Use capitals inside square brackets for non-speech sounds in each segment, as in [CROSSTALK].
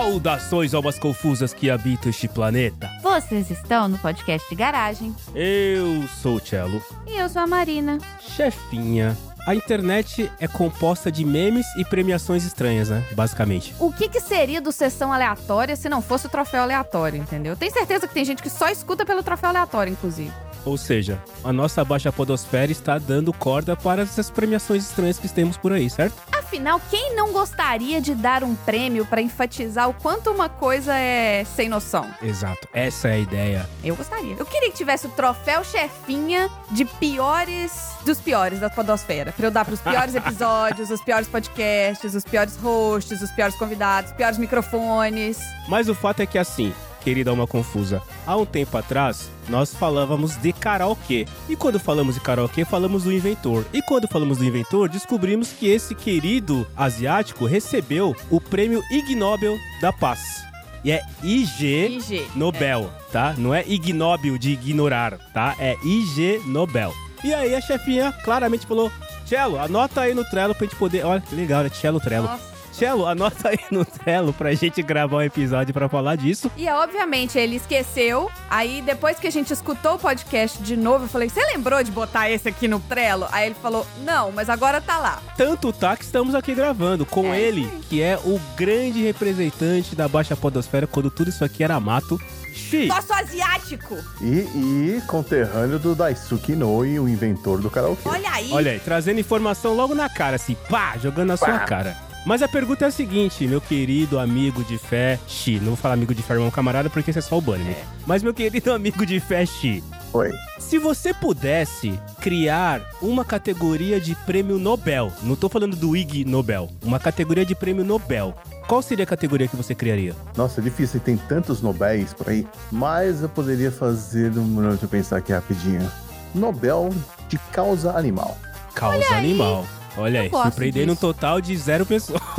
Saudações, almas confusas que habitam este planeta. Vocês estão no podcast de garagem. Eu sou o Cello. E eu sou a Marina. Chefinha, a internet é composta de memes e premiações estranhas, né? Basicamente. O que, que seria do sessão aleatória se não fosse o troféu aleatório, entendeu? Tenho certeza que tem gente que só escuta pelo troféu aleatório, inclusive. Ou seja, a nossa baixa podosfera está dando corda para essas premiações estranhas que temos por aí, certo? Afinal, quem não gostaria de dar um prêmio para enfatizar o quanto uma coisa é sem noção? Exato, essa é a ideia. Eu gostaria. Eu queria que tivesse o troféu chefinha de piores dos piores da podosfera. Pra eu dar pros piores [LAUGHS] episódios, os piores podcasts, os piores hosts, os piores convidados, os piores microfones. Mas o fato é que assim, querida Alma Confusa, há um tempo atrás nós falávamos de karaokê. E quando falamos de karaokê, falamos do inventor. E quando falamos do inventor, descobrimos que esse querido asiático recebeu o prêmio Ig Nobel da Paz. E é IG, IG, Nobel, tá? Não é ignóbil de ignorar, tá? É IG Nobel. E aí a chefinha claramente falou: Cello, anota aí no Trello pra gente poder. Olha que legal, né? Cello Trello. Nossa. Cello, anota aí no Trello pra gente gravar um episódio pra falar disso. E obviamente ele esqueceu. Aí depois que a gente escutou o podcast de novo, eu falei: "Você lembrou de botar esse aqui no Trello?" Aí ele falou: "Não, mas agora tá lá". Tanto tá que estamos aqui gravando com É ele, aí. que é o grande representante da Baixa Podosfera quando tudo isso aqui era mato. Xi! Nosso asiático. E, e conterrâneo do Daisuke Noi, o inventor do karaokê. Olha aí. Olha aí, trazendo informação logo na cara, assim, pá, jogando na sua Pá. cara. Mas a pergunta é a seguinte, meu querido amigo de fé, Xi. Não vou falar amigo de fé, irmão camarada, porque esse é só o Bunny. Mas meu querido amigo de fé, Xi. Oi. Se você pudesse criar uma categoria de prêmio Nobel, não tô falando do Ig Nobel, uma categoria de prêmio Nobel, qual seria a categoria que você criaria? Nossa, é difícil, tem tantos Nobéis por aí. Mas eu poderia fazer um. Deixa eu pensar aqui rapidinho. Nobel de causa animal. Causa animal. Olha aí, gosto surpreendendo um disso. total de zero pessoas. [LAUGHS]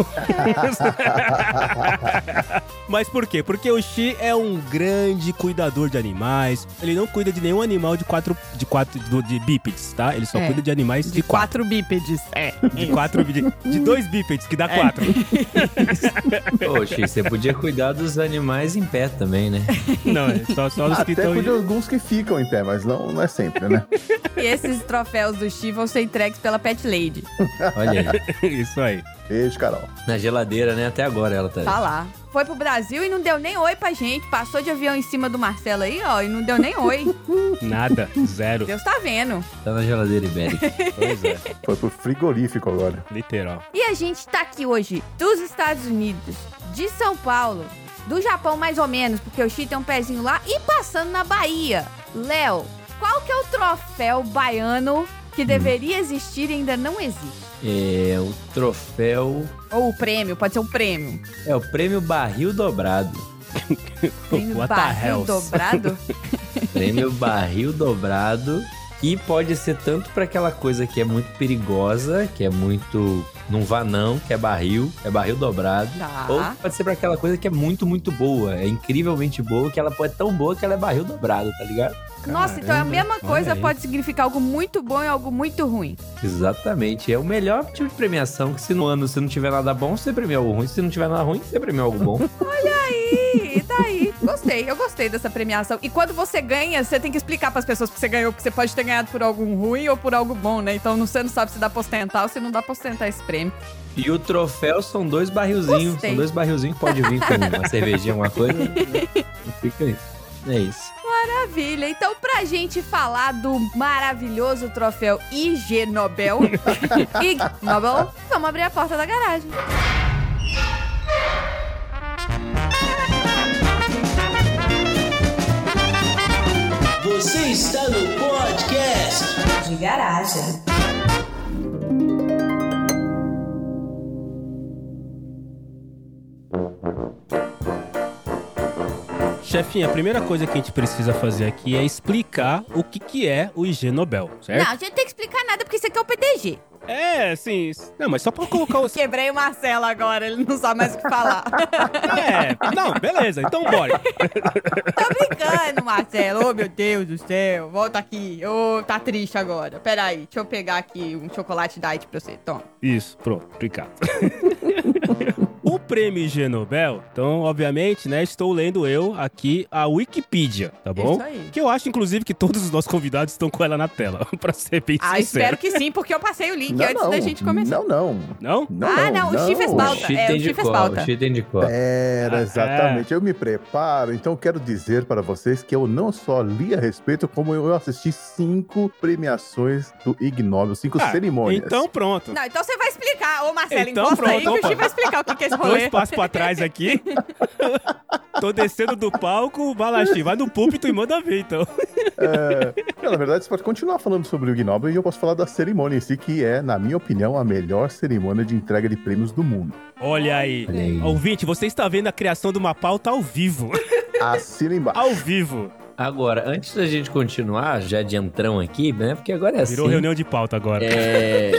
Mas por quê? Porque o Xi é um grande cuidador de animais. Ele não cuida de nenhum animal de quatro, de quatro de, de bípedes, tá? Ele só É. cuida de animais de, quatro. bípedes. É. De quatro, de, de dois bípedes, que dá É. quatro. [LAUGHS] Poxa, você podia cuidar dos animais em pé também, né? Não, é só, só os que Até estão. de alguns que ficam em pé, mas não, não é sempre, né? [LAUGHS] E esses troféus do Chi vão ser entregues pela Pet Lady. Olha aí. [LAUGHS] Isso aí. Beijo, Carol. Na geladeira, né? Até agora ela tá. Tá lá. Foi pro Brasil e não deu nem oi pra gente. Passou de avião em cima do Marcelo aí, ó, e não deu nem oi. [LAUGHS] Nada. Zero. Deus tá vendo. Tá na geladeira ibérica. [LAUGHS] Pois é. Foi pro frigorífico agora. Literal. E a gente tá aqui hoje dos Estados Unidos, de São Paulo, do Japão mais ou menos, porque o Chi tem um pezinho lá, e passando na Bahia. Léo, qual que é o troféu baiano que deveria existir e ainda não existe? É o troféu. Ou o prêmio, pode ser um prêmio. É o prêmio barril dobrado. Prêmio What the barril dobrado? [LAUGHS] Prêmio barril dobrado. Que pode ser tanto pra aquela coisa que é muito perigosa, que é muito. Não vá não, que é barril, é barril dobrado. Tá. Ou pode ser pra aquela coisa que é muito, muito boa. É incrivelmente boa, que ela pode ser tão boa que ela é barril dobrado, tá ligado? Nossa, então é a mesma olha coisa, pode significar algo muito bom e algo muito ruim. Exatamente. É o melhor tipo de premiação que se no ano você não tiver nada bom, você premia algo ruim. Se não tiver nada ruim, você premia algo bom. [LAUGHS] Aí, tá aí. Gostei, eu gostei dessa premiação. E quando você ganha, você tem que explicar pras pessoas que você ganhou, porque você pode ter ganhado por algo ruim ou por algo bom, né? Então você não sabe se dá pra ostentar ou se não dá pra ostentar esse prêmio. E o troféu são dois barrilzinhos. Gostei. São dois barrilzinhos que pode vir com uma cervejinha, uma coisa. [LAUGHS] Fica aí. É isso. Maravilha. Então, pra gente falar do maravilhoso troféu IG Nobel, [LAUGHS] Ig Nobel, vamos abrir a porta da garagem. Você está no podcast. de garagem. Chefinha, a primeira coisa que a gente precisa fazer aqui é explicar o que, que é o IG Nobel, certo? Não, a gente não tem que explicar nada porque isso aqui é o PDG. É, assim. Não, mas só pra colocar os. [LAUGHS] Quebrei o Marcelo agora, ele não sabe mais o que falar. É, não, beleza, então bora. [LAUGHS] Tô brincando, Marcelo. Oh, meu Deus do céu. Volta aqui. Ô, tá triste agora. Pera aí, deixa eu pegar aqui um chocolate diet pra você. Toma. Isso, pronto, obrigado. [LAUGHS] O prêmio Ig Nobel, então, obviamente, né, estou lendo eu aqui a Wikipedia, tá bom? Isso aí. Que eu acho, inclusive, que todos os nossos convidados estão com ela na tela, [LAUGHS] pra ser bem Ah, sincero. espero que sim, porque eu passei o link Não, antes não. da gente começar. Não, não. Não? Não, Ah, não, o Chi fez O pauta. Chita é, o Chi fez pauta. o Chita indicou. Era, Ah, exatamente. Eu me preparo, então quero dizer para vocês que eu não só li a respeito, como eu assisti cinco premiações do Ig Nobel, cinco Ah, cerimônias. Então, pronto. Não, então você vai explicar. Ô, Marcelo, Então, encosta aí pronto, que o Chi vai explicar o que que é esse Dois passos pra trás aqui. [LAUGHS] Tô descendo do palco, Balachi, vai no púlpito e manda ver, então. É, não, na verdade, você pode continuar falando sobre o Ig Nobel e eu posso falar da cerimônia em si, que é, na minha opinião, a melhor cerimônia de entrega de prêmios do mundo. Olha aí. Olha aí. Ouvinte, você está vendo a criação de uma pauta ao vivo. Assina embaixo. ao vivo. Agora, antes da gente continuar, já de entrão aqui, né? Porque agora é Virou assim. reunião de pauta agora. É,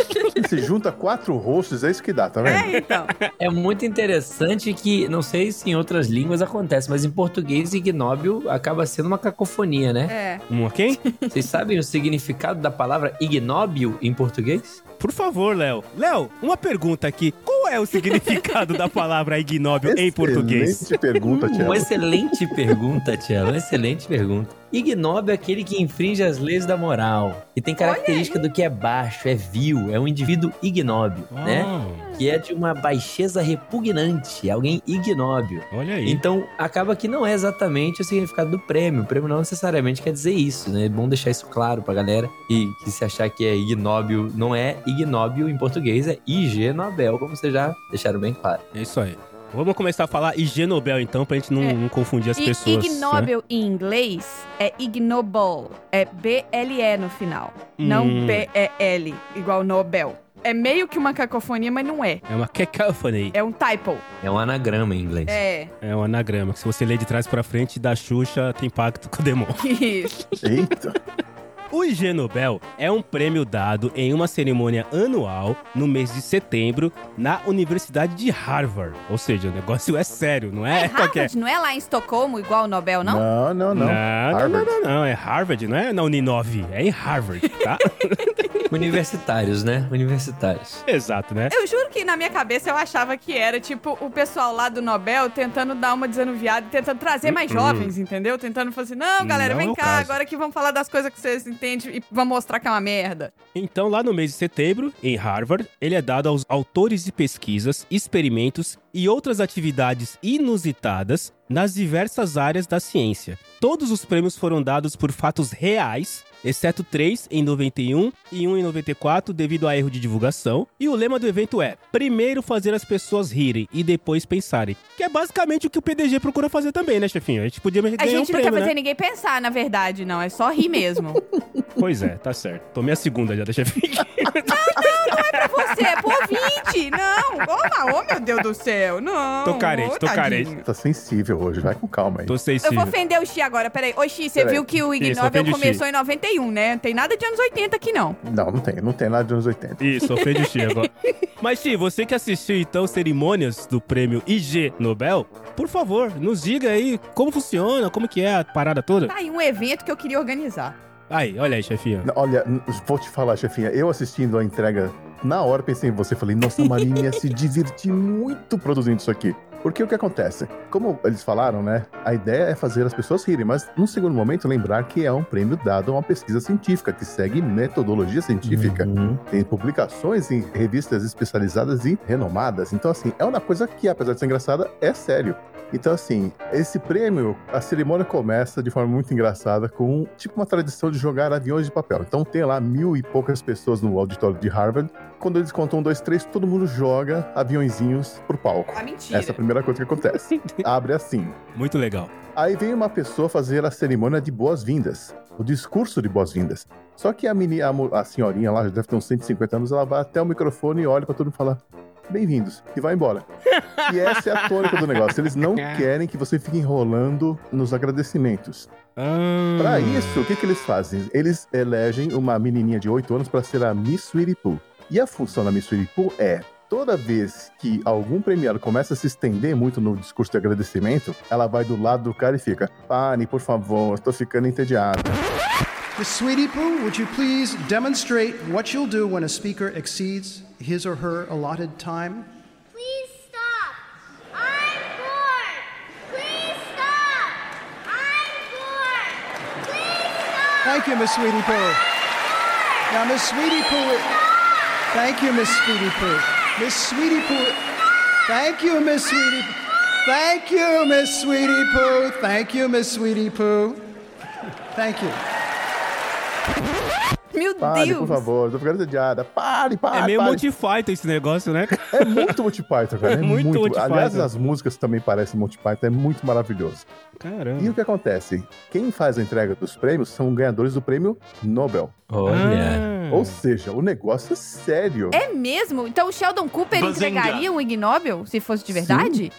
Se junta quatro hosts, é isso que dá, tá vendo? É, então. é muito interessante que, não sei se em outras línguas acontece, mas em português, ignóbil acaba sendo uma cacofonia, né? É. Uma quem? Vocês sabem o significado da palavra ignóbil em português? Por favor, Léo. Léo, uma pergunta aqui. Qual é o significado da palavra ignóbil em português? Excelente pergunta, Uma Tiago. excelente pergunta, Tiago. Uma excelente pergunta. Ignóbil é aquele que infringe as leis da moral. E tem característica do que é baixo, é vil, é um indivíduo ignóbil, né? Que é de uma baixeza repugnante, alguém ignóbil. olha aí. Então, acaba que não é exatamente o significado do prêmio. O prêmio não necessariamente quer dizer isso, né? É bom deixar isso claro pra galera. E que se achar que é ignóbil, não é ignóbil em português, é IG Nobel, como vocês já deixaram bem claro. É isso aí. Vamos começar a falar IG Nobel, então, pra gente não, É. não confundir as E pessoas. né? ignoble em inglês é ignoble. É B-L-E no final. Não Hum. B-E-L, igual Nobel. É meio que uma cacofonia, mas não é. É uma cacophony. É um typo. É um anagrama em inglês. É. É um anagrama, que se você ler de trás pra frente, da Xuxa tem pacto com o demônio. [LAUGHS] Isso. Eita. O IG Nobel é um prêmio dado em uma cerimônia anual no mês de setembro na Universidade de Harvard. Ou seja, o negócio é sério, não é, É [LAUGHS] qualquer... Harvard, não é lá em Estocolmo, igual o Nobel, não? Não, não, não. Não, não, Harvard. não, não, é Harvard, não é na Uninove, é em Harvard, tá? [LAUGHS] Universitários, né? Universitários. Exato, né? Eu juro que na minha cabeça eu achava que era, tipo, o pessoal lá do Nobel tentando dar uma desanuviada, tentando trazer mais Uhum. jovens, entendeu? Tentando falar assim, não, galera, Não vem é cá, caso. agora que vamos falar das coisas que vocês entendem e vamos mostrar que é uma merda. Então, lá no mês de setembro, em Harvard, ele é dado aos autores de pesquisas, experimentos e outras atividades inusitadas nas diversas áreas da ciência. Todos os prêmios foram dados por fatos reais, exceto três em 91 e um em 94 devido a erro de divulgação. E o lema do evento é: primeiro fazer as pessoas rirem e depois pensarem. Que é basicamente o que o PDG procura fazer também, né, chefinho? A gente podia ganhar A um gente não prêmio, quer fazer né? ninguém pensar, na verdade, não. É só rir mesmo. [LAUGHS] Pois é, tá certo. Tomei a segunda já da [LAUGHS] chefinho. pra você, é pro ouvinte. Não. Oh, oh, meu Deus do céu. Não. Tô carente, Ô, tô tadinho. carente. Tá sensível hoje, vai com calma aí. Tô Eu sensível. vou ofender o Xi agora, peraí. Ô, Xi, você Peraí. viu que o Ig Isso, Nobel ofende o Xi. começou em 91, né? Não tem nada de anos 80 aqui, não. Não, não tem. Não tem nada de anos 80. Isso, ofende o Xi agora. [LAUGHS] Mas, Xi, você que assistiu, então, cerimônias do prêmio IG Nobel, por favor, nos diga aí como funciona, como que é a parada toda. Tá aí um evento que eu queria organizar. Aí, olha aí, chefinha. Olha, n- vou te falar, chefinha. Eu assistindo a entrega, na hora pensei em você. Falei, nossa, a Marina ia se divertir muito produzindo isso aqui. Porque o que acontece? Como eles falaram, né? A ideia é fazer as pessoas rirem, mas num segundo momento lembrar que é um prêmio dado a uma pesquisa científica, que segue metodologia científica. Uhum. Tem publicações em revistas especializadas e renomadas. Então, assim, é uma coisa que, apesar de ser engraçada, é sério. Então, assim, esse prêmio, a cerimônia começa de forma muito engraçada com, tipo, uma tradição de jogar aviões de papel. Então, tem lá mil e poucas pessoas no auditório de Harvard. Quando eles contam um, dois, três, todo mundo joga aviõezinhos pro palco. Ah, mentira. Essa é a primeira coisa que acontece. [LAUGHS] Abre assim. Muito legal. Aí vem uma pessoa fazer a cerimônia de boas-vindas, o discurso de boas-vindas. Só que a, meni, a, a senhorinha lá, já deve ter uns 150 anos, ela vai até o microfone e olha pra todo mundo e fala: Bem-vindos, e vai embora. e essa é a tônica do negócio. Eles não [LAUGHS] querem que você fique enrolando nos agradecimentos. Ah, Pra isso, o que, que eles fazem? Eles elegem uma menininha de 8 anos pra ser a Miss Sweetie Poo. E a função da Mitsuripu é toda vez que algum premiado começa a se estender muito no discurso de agradecimento, ela vai do lado do cara e fica: Pare, por favor, estou ficando entediada. Miss Sweetie Poo, would you please demonstrate what you'll do when a speaker exceeds his or her allotted time? Please stop. I'm bored. Please stop. I'm bored. Please stop. Thank you, Miss Sweetie Poo. Now, Miss Sweetie Poo. Thank you, Miss Sweetie Pooh. Miss Sweetie Pooh. Thank you, Miss Sweetie. Thank you, Miss Sweetie Pooh. Thank you, Miss Sweetie Pooh. Thank you. Meu Pare, Deus. por favor, tô ficando entediada. Pare, pare, É meio pare. Monty Python esse negócio, né? É muito Monty Python, cara. [LAUGHS] É, É muito muito. Monty Aliás, Python. as músicas também parecem Monty Python, é muito maravilhoso. E Caramba. o que acontece? Quem faz a entrega dos prêmios são ganhadores do prêmio Nobel. Olha. Ah. Ou seja, o negócio é sério. É mesmo? Então o Sheldon Cooper Bazinga. entregaria um Ig Nobel se fosse de verdade?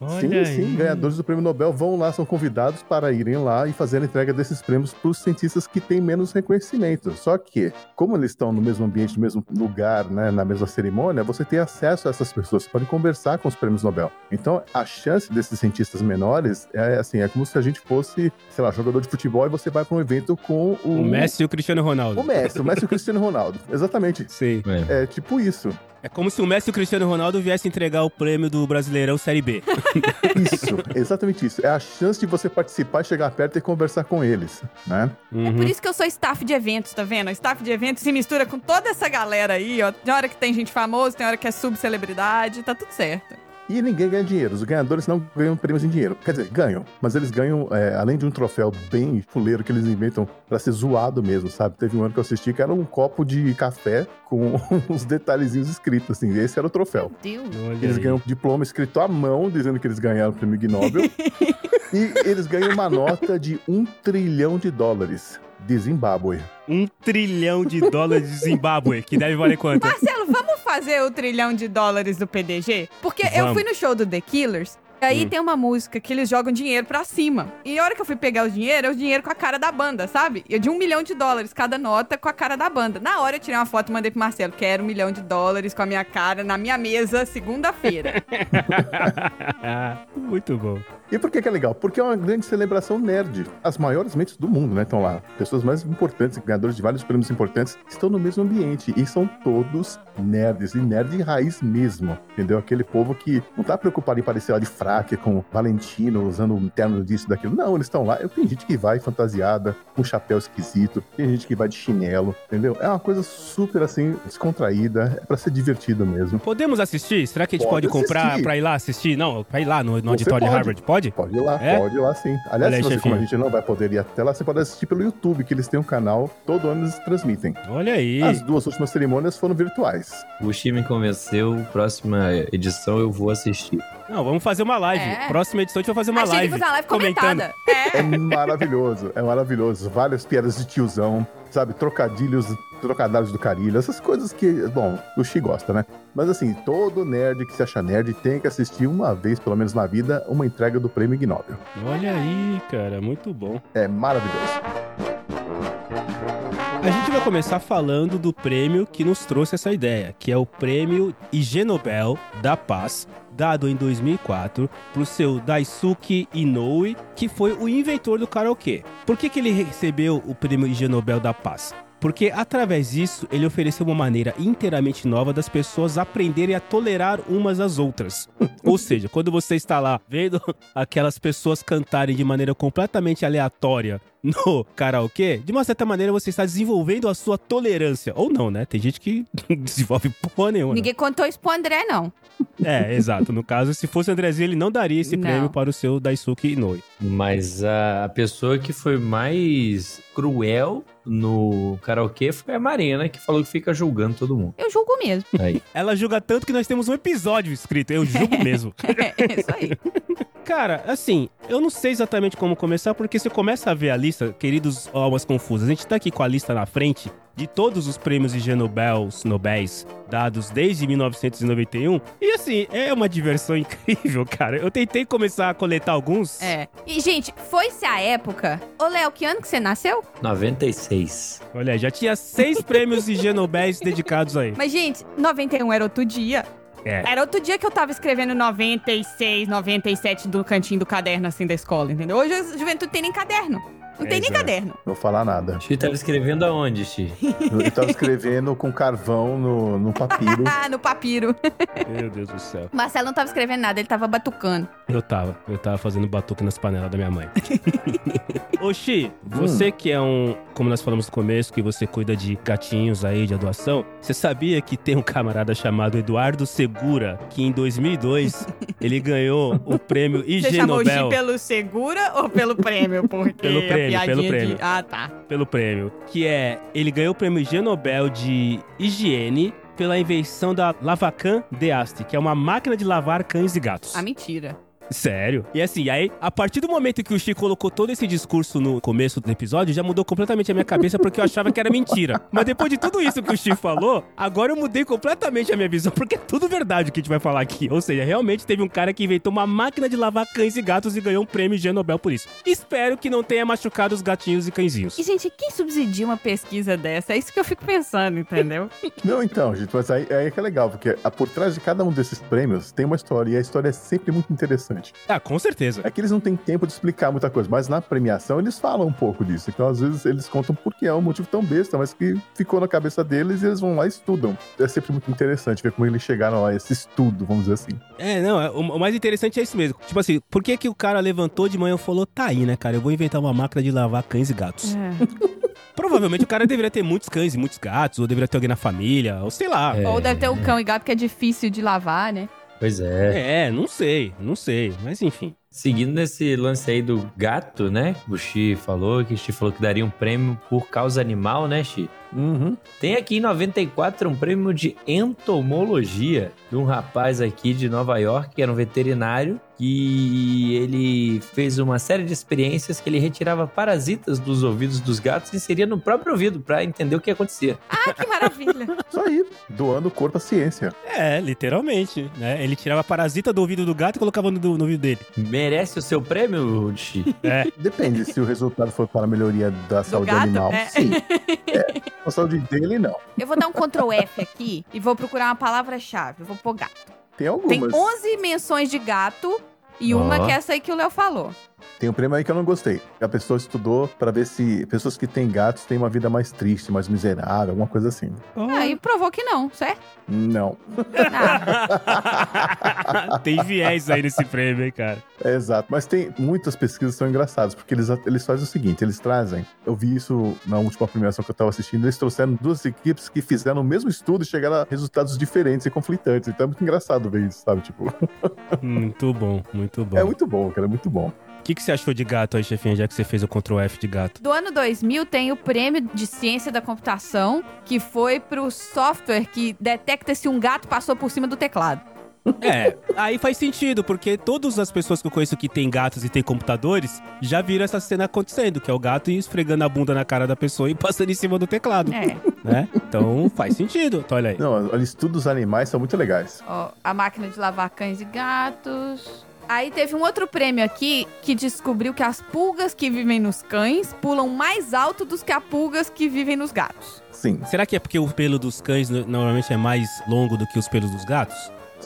Olha sim, sim, aí. ganhadores do prêmio Nobel vão lá, são convidados para irem lá e fazer a entrega desses prêmios para os cientistas que têm menos reconhecimento. Só que, como eles estão no mesmo ambiente, no mesmo lugar, né, na mesma cerimônia, você tem acesso a essas pessoas, você pode conversar com os prêmios Nobel. Então, a chance desses cientistas menores é assim, é como se a gente fosse, sei lá, jogador de futebol e você vai para um evento com o, O Messi e o Cristiano Ronaldo. o Messi, o Messi e o Cristiano Ronaldo. Exatamente. Sei. É. É tipo isso. É como se o Messi e o Cristiano Ronaldo viessem entregar o prêmio do Brasileirão Série B. [LAUGHS] Isso, exatamente isso. É a chance de você participar, chegar perto e conversar com eles, né? Uhum. Por isso que eu sou staff de eventos, tá vendo? Staff de eventos se mistura com toda essa galera aí, ó. Tem hora que tem gente famosa, tem hora que é subcelebridade, tá tudo certo. E ninguém ganha dinheiro. Os ganhadores não ganham prêmios em dinheiro. Quer dizer, ganham. Mas eles ganham, é, além de um troféu bem fuleiro que eles inventam pra ser zoado mesmo, sabe? Teve um ano que eu assisti que era um copo de café com [LAUGHS] uns detalhezinhos escritos, assim. Esse era o troféu. Deus. Eles ganham um diploma escrito à mão, dizendo que eles ganharam o prêmio Nobel. [LAUGHS] e eles ganham uma nota de um trilhão de dólares de Zimbábue. Um trilhão de dólares de Zimbábue, que deve valer quanto? Marcelo, vamos fazer o trilhão de dólares do PDG? Porque eu Vamos. fui no show do The Killers. E aí Hum. tem uma música que eles jogam dinheiro pra cima. E a hora que eu fui pegar o dinheiro, é o dinheiro com a cara da banda, sabe? E de um milhão de dólares cada nota com a cara da banda. Na hora eu tirei uma foto e mandei pro Marcelo. Quero um milhão de dólares com a minha cara na minha mesa, segunda-feira. [LAUGHS] Muito bom. E por que, que é legal? Porque é uma grande celebração nerd. As maiores mentes do mundo, né, estão lá. Pessoas mais importantes, ganhadores de vários prêmios importantes, estão no mesmo ambiente. E são todos nerds. E nerd raiz mesmo. Entendeu? Aquele povo que não tá preocupado em parecer lá de fraque com Valentino, usando um terno disso, daquilo. Não, eles estão lá. Eu Tem gente que vai fantasiada, com chapéu esquisito. Tem gente que vai de chinelo. Entendeu? É uma coisa super, assim, descontraída. É pra ser divertido mesmo. Podemos assistir? Será que a gente pode, Pode comprar pra ir lá assistir? Não, pra ir lá no, no auditório de. Harvard, pode? Pode ir lá, É? pode ir lá sim. Olha Aliás, aí, se você, chefinho. como a gente não vai poder ir até lá, você pode assistir pelo YouTube, que eles têm um canal, todo ano eles transmitem. Olha aí. As duas últimas cerimônias foram virtuais. O Xi me convenceu, próxima edição eu vou assistir. Não, vamos fazer uma live. É. Próxima edição a gente vai fazer uma Achei que live. fosse uma live comentando. comentada. É. É maravilhoso, é maravilhoso. Várias piadas de tiozão, sabe? Trocadilhos, trocadilhos do carilho, essas coisas que, bom, o Xi gosta, né? Mas assim, todo nerd que se acha nerd tem que assistir uma vez, pelo menos na vida, uma entrega do prêmio Ig Nobel. Olha aí, cara, muito bom. É maravilhoso. A gente vai começar falando do prêmio que nos trouxe essa ideia, que é o prêmio IG Nobel da Paz, dado em 2004 para o seu Daisuke Inoue, que foi o inventor do karaokê. Por que, que ele recebeu o prêmio IG Nobel da Paz? Porque através disso ele ofereceu uma maneira inteiramente nova das pessoas aprenderem a tolerar umas às outras. [LAUGHS] Ou seja, quando você está lá vendo [LAUGHS] aquelas pessoas cantarem de maneira completamente aleatória no karaokê, de uma certa maneira você está desenvolvendo a sua tolerância. Ou não, né? Tem gente que não [LAUGHS] desenvolve porra nenhuma. né? Ninguém contou isso pro André, não. É, exato. No caso, se fosse o Andrezinho, ele não daria esse Não. prêmio para o seu Daisuke Inoue. Mas a, pessoa que foi mais cruel no karaokê foi a Marina, que falou que fica julgando todo mundo. Eu julgo mesmo. Aí. Ela julga tanto que nós temos um episódio escrito. Eu julgo [LAUGHS] mesmo. É isso aí. Cara, assim, eu não sei exatamente como começar, porque você começa a ver a lista, queridos almas confusas, a gente tá aqui com a lista na frente de todos os prêmios de Nobels, Nobéis dados desde 1991, e assim, é uma diversão [LAUGHS] incrível, cara. Eu tentei começar a coletar alguns. É. E, gente, foi-se a época. Ô, Léo, que ano que você nasceu? 96. Olha, já tinha seis prêmios de Nobéis dedicados aí. Mas, gente, 91 era outro dia. É. Era outro dia que eu tava escrevendo 96, 97 do cantinho do caderno, assim, da escola, entendeu? Hoje a juventude tem nem caderno. Não É, tem nem exato. caderno. Não vou falar nada. Xi tava escrevendo aonde, Xi? Eu tava escrevendo com carvão no, no papiro. Ah, [LAUGHS] no papiro. Meu Deus do céu. Marcelo não tava escrevendo nada, ele tava batucando. Eu tava. Eu tava fazendo batuque nas panelas da minha mãe. [LAUGHS] Ô, Xi, você que é um. Como nós falamos no começo, que você cuida de gatinhos aí, de doação. Você sabia que tem um camarada chamado Eduardo Segura, que em 2002 ele ganhou o prêmio IG Você chamou o Nobel pelo segura ou pelo prêmio? Porque Pelo a prêmio, pelo de- prêmio. Ah, tá. pelo prêmio, que é ele ganhou o prêmio IG Nobel de higiene pela invenção da Lavacan Deasti, que é uma máquina de lavar cães e gatos. Ah, mentira. Sério? E assim, aí, a partir do momento que o Chico colocou todo esse discurso no começo do episódio, já mudou completamente a minha cabeça porque eu achava que era mentira. Mas depois de tudo isso que o Chico falou, agora eu mudei completamente a minha visão, porque é tudo verdade o que a gente vai falar aqui. Ou seja, realmente teve um cara que inventou uma máquina de lavar cães e gatos e ganhou um prêmio G Nobel por isso. Espero que não tenha machucado os gatinhos e cãezinhos. E, gente, quem subsidia uma pesquisa dessa? É isso que eu fico pensando, entendeu? [LAUGHS] Não, então, gente, mas aí, aí que é legal, porque a- por trás de cada um desses prêmios tem uma história, e a história é sempre muito interessante. Ah, com certeza. É que eles não têm tempo de explicar muita coisa, mas na premiação eles falam um pouco disso. Então, às vezes, eles contam porque é um motivo tão besta, mas que ficou na cabeça deles e eles vão lá e estudam. É sempre muito interessante ver como eles chegaram a esse estudo, vamos dizer assim. É, não, é- o, mais interessante é isso mesmo. Tipo assim, por que que o cara levantou de manhã e falou, tá aí, né, cara, eu vou inventar uma máquina de lavar cães e gatos. [LAUGHS] Provavelmente o cara deveria ter muitos cães e muitos gatos, ou deveria ter alguém na família, ou sei lá. É. Ou deve ter um cão e gato que é difícil de lavar, né? Pois é. É, não sei, não sei, mas enfim. Seguindo nesse lance aí do gato, né? O Xi falou que o Xi falou que daria um prêmio por causa animal, né, Xi? Uhum. Tem aqui em 94 um prêmio de entomologia de um rapaz aqui de Nova York, que era um veterinário, que ele fez uma série de experiências que ele retirava parasitas dos ouvidos dos gatos e inseria no próprio ouvido para entender o que acontecia. Ah, que maravilha. [LAUGHS] Isso aí, doando o corpo à ciência. É, literalmente, né? Ele tirava parasita do ouvido do gato e colocava no, no ouvido dele. Merece o seu prêmio, Xi? É, Depende se o resultado for para a melhoria da saúde gato, animal. é. Sim. É. [LAUGHS] Saúde dele, não. Eu vou dar um Ctrl F aqui e vou procurar uma palavra-chave. Eu vou pôr gato. Tem Tem algumas. 11 menções de gato e uma Ó. que é essa aí que o Léo falou. Tem um prêmio aí que eu não gostei. A pessoa estudou para ver se pessoas que têm gatos têm uma vida mais triste, mais miserável, alguma coisa assim. Ah, e provou que não, certo? Não. Ah, [LAUGHS] tem viés aí nesse prêmio, hein, cara. É exato. Mas tem muitas pesquisas que são engraçadas, porque eles, eles fazem o seguinte: eles trazem. Eu vi isso na última premiação que eu tava assistindo. Eles trouxeram duas equipes que fizeram o mesmo estudo e chegaram a resultados diferentes e conflitantes. Então é muito engraçado ver isso, sabe? Tipo, Muito bom, muito bom. é muito bom, cara. É muito bom. O que, que você achou de gato aí, chefinha, já que você fez o Ctrl F de gato? do ano 2000 tem o prêmio de ciência da computação, que foi pro software que detecta se um gato passou por cima do teclado. É, aí faz sentido, porque todas as pessoas que eu conheço que têm gatos e têm computadores já viram essa cena acontecendo, que é o gato esfregando a bunda na cara da pessoa e passando em cima do teclado, É, né? Então faz sentido. Então, olha aí. Não, os estudos animais são muito legais. ó, a máquina de lavar cães e gatos. Aí teve um outro prêmio aqui que descobriu que as pulgas que vivem nos cães pulam mais alto do que as pulgas que vivem nos gatos. Sim. Será que é porque o pelo dos cães no- normalmente é mais longo do que os pelos dos gatos?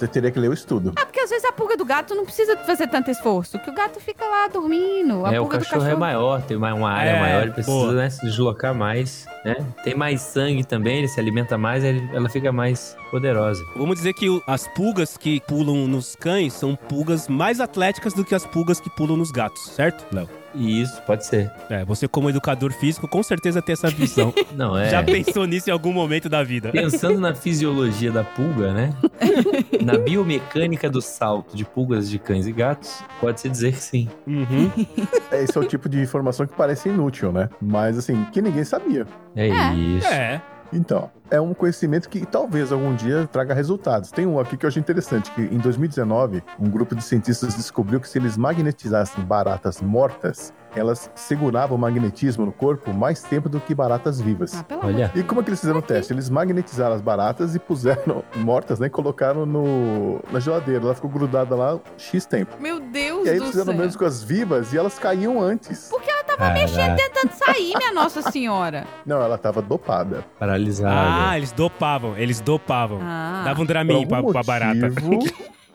Você teria que ler o estudo. Ah, porque às vezes a pulga do gato não precisa fazer tanto esforço, que o gato fica lá dormindo. A é, o cachorro, do cachorro é maior, tem uma, uma área É, maior, ele precisa né, se deslocar mais, né? Tem mais sangue também, ele se alimenta mais, ele- ela fica mais poderosa. Vamos dizer que as pulgas que pulam nos cães são pulgas mais atléticas do que as pulgas que pulam nos gatos, certo, Léo? E isso pode ser. É, você como educador físico com certeza tem essa visão. [LAUGHS] Não, é. Já pensou nisso em algum momento da vida? Pensando na fisiologia da pulga, né? [LAUGHS] na biomecânica do salto de pulgas de cães e gatos, pode-se dizer que sim. Uhum. [LAUGHS] Esse é o tipo de informação que parece inútil, né? Mas assim, que ninguém sabia. É, É. isso. É. Então, é um conhecimento que talvez algum dia traga resultados. Tem um aqui que eu achei interessante, que em 2019, um grupo de cientistas descobriu que se eles magnetizassem baratas mortas, elas seguravam o magnetismo no corpo mais tempo do que baratas vivas. Ah. Olha, E como é que eles fizeram o teste? Eles magnetizaram as baratas e puseram [LAUGHS] mortas, né? E colocaram no, na geladeira. Ela ficou grudada lá X tempo. Meu Deus E aí do fizeram céu. o mesmo com as vivas e elas caíam antes. Caraca, Tentando sair, minha Nossa Senhora. Não, ela tava dopada. paralisada. Ah, eles dopavam, eles dopavam. Ah. Davam um Dramin pra, pra barata.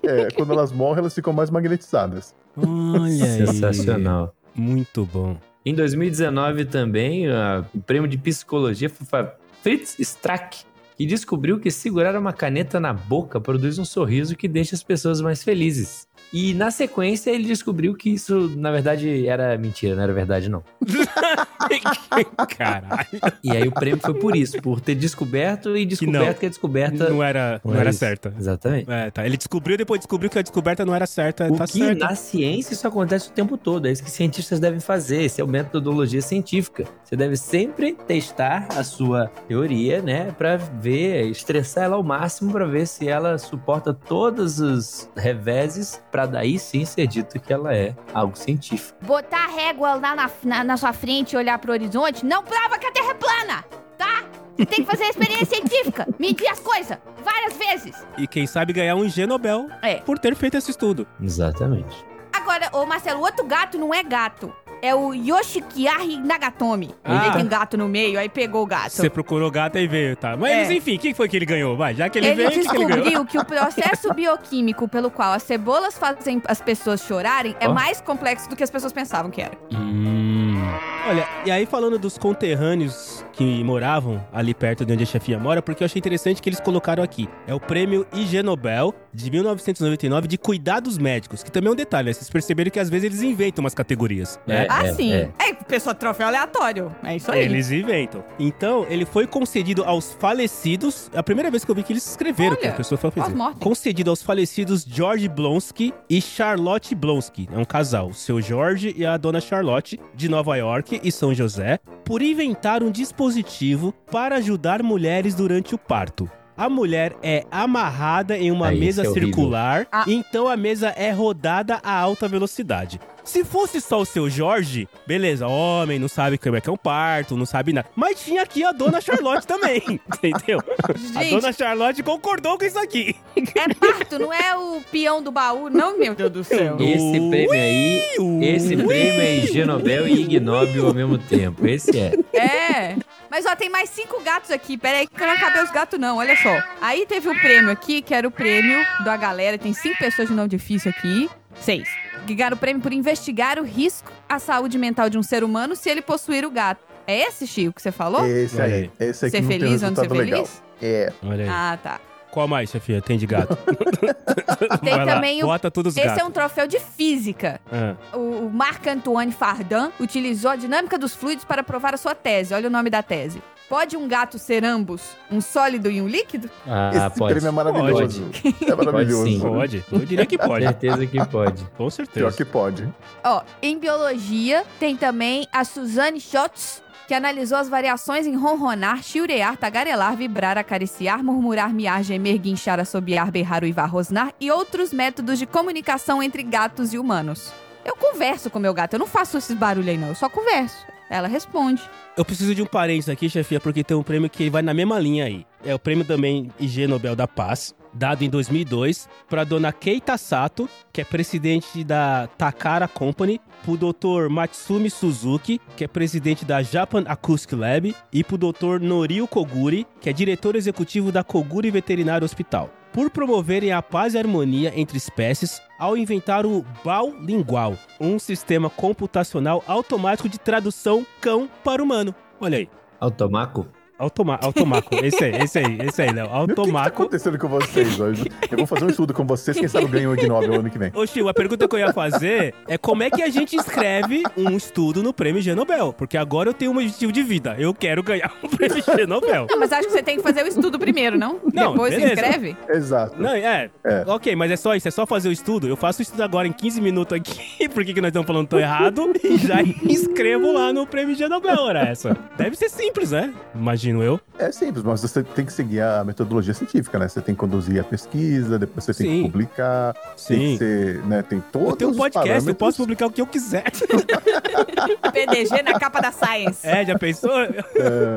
é, quando elas morrem, elas ficam mais magnetizadas. Olha aí. Sensacional. Muito bom. Em 2019 também, ah, o prêmio de psicologia foi para Fritz Strack, que descobriu que segurar uma caneta na boca produz um sorriso que deixa as pessoas mais felizes. E na sequência ele descobriu que isso, na verdade, era mentira, não era verdade, não. [LAUGHS] Caralho. E aí o prêmio foi por isso, por ter descoberto e descoberto que, a descoberta Não era, não não era certa. Exatamente. É, tá. Ele descobriu, depois descobriu que a descoberta não era certa. O tá que certo. na ciência isso acontece o tempo todo. É isso que cientistas devem fazer. Esse é o metodologia científica. Você deve sempre testar a sua teoria, né, Pra ver, estressar ela ao máximo pra ver se ela suporta todos os reveses pra daí sim ser dito que ela é algo científico. Botar a régua lá na, na, na sua frente e olhar pro horizonte não prova que a Terra é plana, tá? Você tem que fazer a experiência científica, [LAUGHS] medir as coisas, várias vezes. E quem sabe ganhar um G Nobel É. por ter feito esse estudo. Exatamente. Agora, ô Marcelo, o outro gato não é gato. É o Yoshikiari Nagatomi. Ah. Ele tem um gato no meio, aí pegou o gato. Você procurou gato e veio, tá? Mas É. enfim, o que foi que ele ganhou? Vai, já que ele, Ele veio, o que ele ganhou? descobriu que o processo bioquímico pelo qual as cebolas fazem as pessoas chorarem é Ó. mais complexo do que as pessoas pensavam que era. Hum. Olha, e aí falando dos conterrâneos que moravam ali perto de onde a chefia mora, porque eu achei interessante que eles colocaram aqui. É o prêmio IG Nobel de 1999 de cuidados médicos, que também é um detalhe, né? Vocês perceberam que às vezes eles inventam umas categorias, né? É, ah, é, sim. é. É, pessoa troféu aleatório. É isso aí. Eles inventam. Então, ele foi concedido aos falecidos. É a primeira vez que eu vi que eles escreveram Olha, que a pessoa foi. Concedido aos falecidos George Blonsky e Charlotte Blonsky. É um casal, o seu George e a dona Charlotte, de Nova York e São José, por inventar um dispositivo para ajudar mulheres durante o parto. A mulher é amarrada em uma Ah, mesa é circular, Ah. então a mesa é rodada a alta velocidade. Se fosse só o seu Jorge, beleza, homem, não sabe como é que é um parto, não sabe nada. Mas tinha aqui a dona Charlotte [LAUGHS] também, entendeu? A Gente, dona Charlotte concordou com isso aqui. é parto, não é o peão do baú, não, meu Deus do céu. Esse prêmio aí, esse prêmio é IG Nobel e Ig Nobel ao mesmo tempo. Esse é. É. Mas ó, tem mais cinco gatos aqui. Pera aí que eu não acabei os gatos, não. Olha só. Aí teve um prêmio aqui, que era o prêmio da galera. Tem cinco pessoas de nome difícil aqui. Seis. Que ganharam o prêmio por investigar o risco à saúde mental de um ser humano se ele possuir o gato. É esse, Chico, que você falou? Esse aí. Esse aqui Ser feliz ou não ser resultado legal. feliz? É. Olha aí. Ah, tá. Qual mais, chefia? Tem de gato? [LAUGHS] Tem Vai lá, também o- Bota todos os Esse gatos. é um troféu de física. Ah, O o Marc-Antoine Fardin utilizou a dinâmica dos fluidos para provar a sua tese. Olha o nome da tese. Pode um gato ser ambos um sólido e um líquido? Ah, Esse pode. prêmio é maravilhoso. É maravilhoso. sim. Pode. Eu diria que pode. Certeza que pode. [LAUGHS] Com Pior certeza. que pode. Ó, em biologia tem também a Suzanne Schotz, que analisou as variações em ronronar, chiurear, tagarelar, vibrar, acariciar, murmurar, miar, gemer, guinchar, assobiar, berrar, uivar, rosnar e outros métodos de comunicação entre gatos e humanos. Eu converso com meu gato, eu não faço esses barulhos aí não, eu só converso. Ela responde. Eu preciso de um parênteses aqui, chefia, porque tem um prêmio que vai na mesma linha aí. É o prêmio também IG Nobel da Paz, dado em 2002 para dona Keita Sato, que é presidente da Takara Company, pro Dr. Matsumi Suzuki, que é presidente da Japan Acoustic Lab, e pro Dr. Norio Koguri, que é diretor executivo da Koguri Veterinário Hospital. Por promoverem a paz e harmonia entre espécies ao inventar o Baulingual, um sistema computacional automático de tradução cão para humano. Olha aí. Automaco? Automa automaco. Esse aí, esse aí, esse aí, Léo. Meu, O que, que tá Automaco. acontecendo com vocês hoje? Eu vou fazer um estudo com vocês, quem sabe eu ganho o Ig Nobel ano que vem. Ô, Chiu, a pergunta que eu ia fazer é como é que a gente escreve um estudo no prêmio G Nobel? Porque agora eu tenho um objetivo de vida. Eu quero ganhar um prêmio G Nobel. Não, mas acho que você tem que fazer o estudo primeiro, não? Não, Depois você beleza. escreve? Exato. Não, é, É. Ok, mas é só isso, é só fazer o estudo. Eu faço o estudo agora em 15 minutos aqui, [LAUGHS] porque que nós estamos falando tão errado, e já [LAUGHS] inscrevo lá no prêmio G Nobel, ora essa. Deve ser simples, né? Imagino eu. É simples, mas você tem que seguir a metodologia científica, né? Você tem que conduzir a pesquisa, depois você tem Sim. que publicar, tem que Sim. ser, né? Tem todos Eu tenho um podcast, eu parâmetros. posso publicar o que eu quiser. [LAUGHS] PDG na capa da Science. É, já pensou?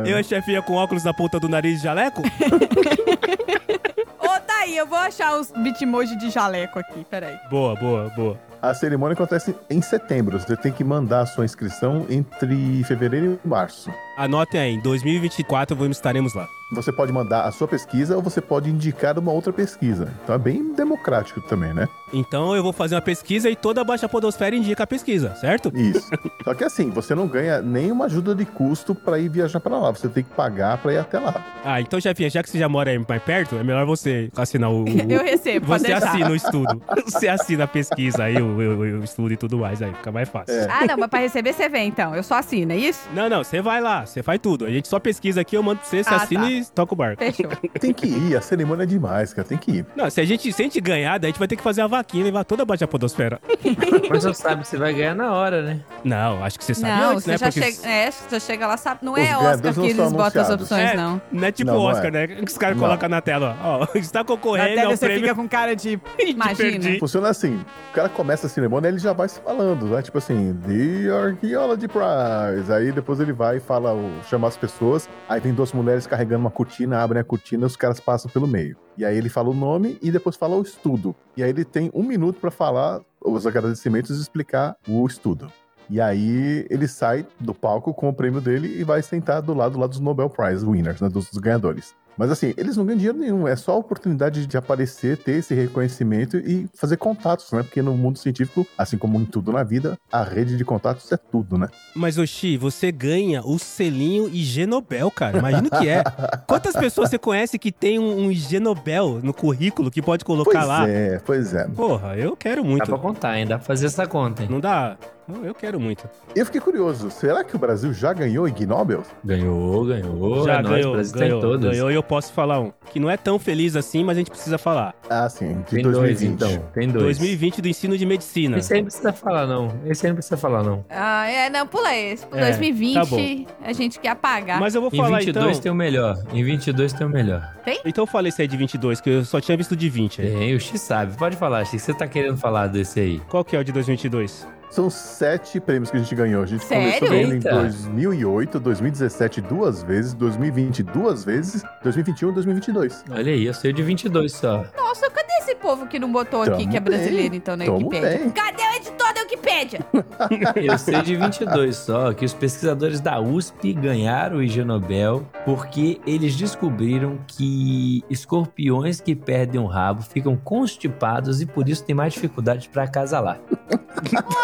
Eu e a chefia com óculos na ponta do nariz de jaleco? [LAUGHS] Ô, tá aí, eu vou achar os bitmoji de jaleco aqui, peraí. Boa, boa, boa. A cerimônia acontece em setembro. Você tem que mandar a sua inscrição entre fevereiro e março. Anotem aí, em 2024 vamos, estaremos lá. Você pode mandar a sua pesquisa ou você pode indicar uma outra pesquisa. Então é bem democrático também, né? Então eu vou fazer uma pesquisa e toda a Baixa Podosfera indica a pesquisa, certo? Isso. Só que assim, você não ganha nenhuma ajuda de custo pra ir viajar pra lá. Você tem que pagar pra ir até lá. Ah, então, Jefinha, já que você já mora aí mais perto, é melhor você assinar o. o- [LAUGHS] Eu recebo, Você deixar. assina o estudo. Você assina a pesquisa aí, o, o- o estudo e tudo mais, aí fica mais fácil. É. Ah, não, mas pra receber você vem, então. Eu só assino, é isso? Não, não, você vai lá, você faz tudo. A gente só pesquisa aqui, eu mando pra você, você Ah, assina tá. e toca o barco. Fechou. [LAUGHS] Tem que ir, a cerimônia é demais, cara. Tem que ir. Não, se a gente, se a gente ganhar, daí a gente vai ter que fazer a vaquinha e levar toda a Baixa Podosfera. [LAUGHS] Mas você sabe que você vai ganhar na hora, né? Não, acho que você sabe Não, antes, você né? já Porque chega. É, você chega lá, sabe. Não Os é Oscar que eles botam as opções, É, não. não é tipo Não, não Oscar, é. né? Que os caras colocam na tela, ó. Está concorrendo ao prêmio. com cara de. [LAUGHS] Imagina. Funciona assim: o cara começa a cerimônia ele já vai se falando, né? Tipo assim, The Archaeology Prize. Aí depois ele vai e fala, o- chama as pessoas. Aí vem duas mulheres carregando uma cortina, abrem a cortina os caras passam pelo meio. E aí ele fala o nome e depois fala o estudo. E aí ele tem um minuto pra falar os agradecimentos e explicar o estudo. E aí ele sai do palco com o prêmio dele e vai sentar do lado lá dos Nobel Prize winners, né? Dos, dos ganhadores. Mas assim, eles não ganham dinheiro nenhum, é só a oportunidade de aparecer, ter esse reconhecimento e fazer contatos, né? Porque no mundo científico, assim como em tudo na vida, a rede de contatos é tudo, né? Mas, Oxi, você ganha o selinho IG Nobel, cara. Imagina o que é. Quantas pessoas você conhece que tem um, um IG Nobel no currículo que pode colocar Pois lá? é, pois é. Porra, eu quero Dá muito. pra contar, hein? Dá pra fazer essa conta, hein? Não dá? Eu quero muito. Eu fiquei curioso, será que o Brasil já ganhou Ig Nobel? Ganhou, ganhou. Já é nóis, ganhou, o Brasil tá ganhou, em todas. ganhou e eu posso falar um. Que não é tão feliz assim, mas a gente precisa falar. Ah, sim, de Tem 2020. dois, então. Tem dois. 2020 do ensino de medicina. Esse aí não precisa falar, não. Esse aí não precisa falar, não. Ah, é, não, pula esse. É, 2020, tá bom. a gente quer apagar. Mas eu vou Em falar 22 então. tem o melhor. Em 22 tem o melhor. Então eu falei esse aí de 22, que eu só tinha visto de 20 aí. Tem, o X sabe. Pode falar, X. Você tá querendo falar desse aí? Qual que é o de 2022? São sete prêmios que a gente ganhou. A gente Sério? começou ganhando em Eita. 2008, 2017 duas vezes, 2020 duas vezes, 2021 e 2022. Olha aí, eu sei de 22 só. Nossa, cadê esse povo que não botou aqui, Tamo que é brasileiro, bem, então, na tamo Wikipédia? bem. Cadê o editor da Wikipédia? [LAUGHS] Eu sei de 22 só, que os pesquisadores da USP ganharam o IG Nobel porque eles descobriram que escorpiões que perdem o rabo ficam constipados e por isso tem mais dificuldade para acasalar. [LAUGHS]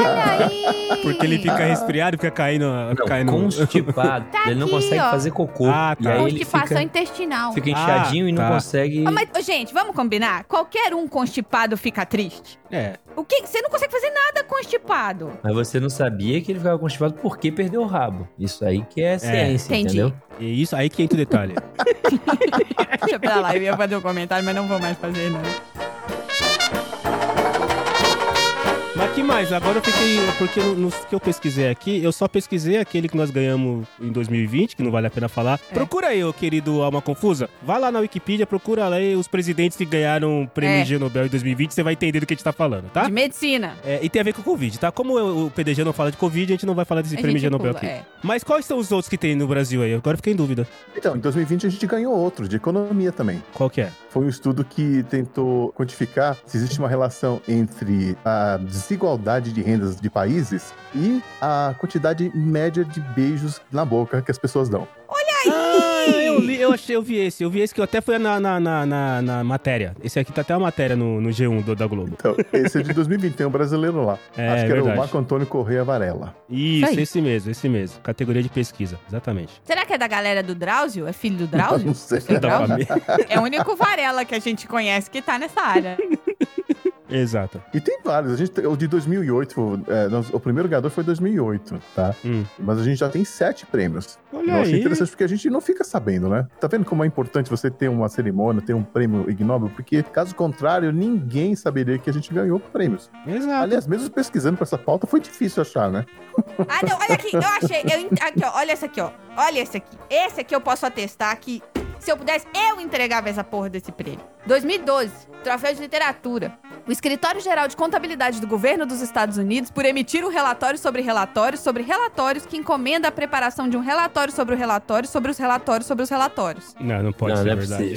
Olha aí! Porque ele fica resfriado, fica caindo. Não, caindo... constipado. Tá ele não aqui, consegue ó. fazer cocô. Ah, E tá. Constipação fica, intestinal. fica inchadinho Ah, e não tá. consegue... Ah, mas, gente, vamos combinar? Qualquer um constipado fica triste. É. O que? Você não consegue fazer nada constipado. Mas você não sabia que ele ficava constipado porque perdeu o rabo. Isso aí que é ciência, entendi. entendeu? E isso aí que entra o detalhe. [LAUGHS] Deixa pra lá, eu ia fazer um comentário, mas não vou mais fazer, não. Que mais? Agora eu fiquei. Porque no- nos que eu pesquisei aqui, eu só pesquisei aquele que nós ganhamos em 2020, que não vale a pena falar. É. Procura aí, ô querido Alma Confusa. Vai lá na Wikipedia, procura lá aí os presidentes que ganharam o prêmio É. IG Nobel em 2020, você vai entender do que a gente tá falando, tá? De medicina. É, e tem a ver com o Covid, tá? Como o o PDG não fala de Covid, a gente não vai falar desse A prêmio IG Nobel pula, aqui. é. Mas quais são os outros que tem no Brasil aí? Agora eu fiquei em dúvida. Então, em 2020 a gente ganhou outro, de economia também. Qual que é? Foi um estudo que tentou quantificar se existe uma relação entre a desigualdade de rendas de países e a quantidade média de beijos na boca que as pessoas dão. Ah, eu li, eu achei, eu vi esse. Eu vi esse que eu até fui na, na, na, na- na matéria. Esse aqui tá até uma matéria no, no G1 do, da Globo. Então, esse é de 2020, tem um brasileiro lá. É, Acho que era verdade. o Marco Antônio Correia Varela. Isso, aí. esse mesmo, esse mesmo. Categoria de pesquisa, exatamente. Será que é da galera do Drauzio? É filho do Drauzio? [LAUGHS] Não sei. Seu Da Drauzio? [LAUGHS] É o único Varela que a gente conhece que tá nessa área. [LAUGHS] Exato. E tem vários. A gente, o de 2008, é, nós- o primeiro ganhador foi 2008, tá? Hum. Mas a gente já tem sete prêmios. Olha Eu achei interessante porque a gente não fica sabendo, né? Tá vendo como é importante você ter uma cerimônia, ter um prêmio Ig Nobel? Porque, caso contrário, ninguém saberia que a gente ganhou prêmios. Exato. Aliás, mesmo pesquisando pra essa pauta, foi difícil achar, né? [LAUGHS] Ah, não, olha aqui, eu achei. Eu, aqui, ó, olha esse aqui, ó. Olha esse aqui. Esse aqui eu posso atestar que Se eu pudesse, eu entregava essa porra desse prêmio. 2012, troféu de literatura. O Escritório Geral de Contabilidade do Governo dos Estados Unidos por emitir um relatório sobre relatórios sobre relatórios que encomenda a preparação de um relatório sobre o relatório sobre os relatórios sobre os relatórios. Não, não pode Não, ser não é verdade.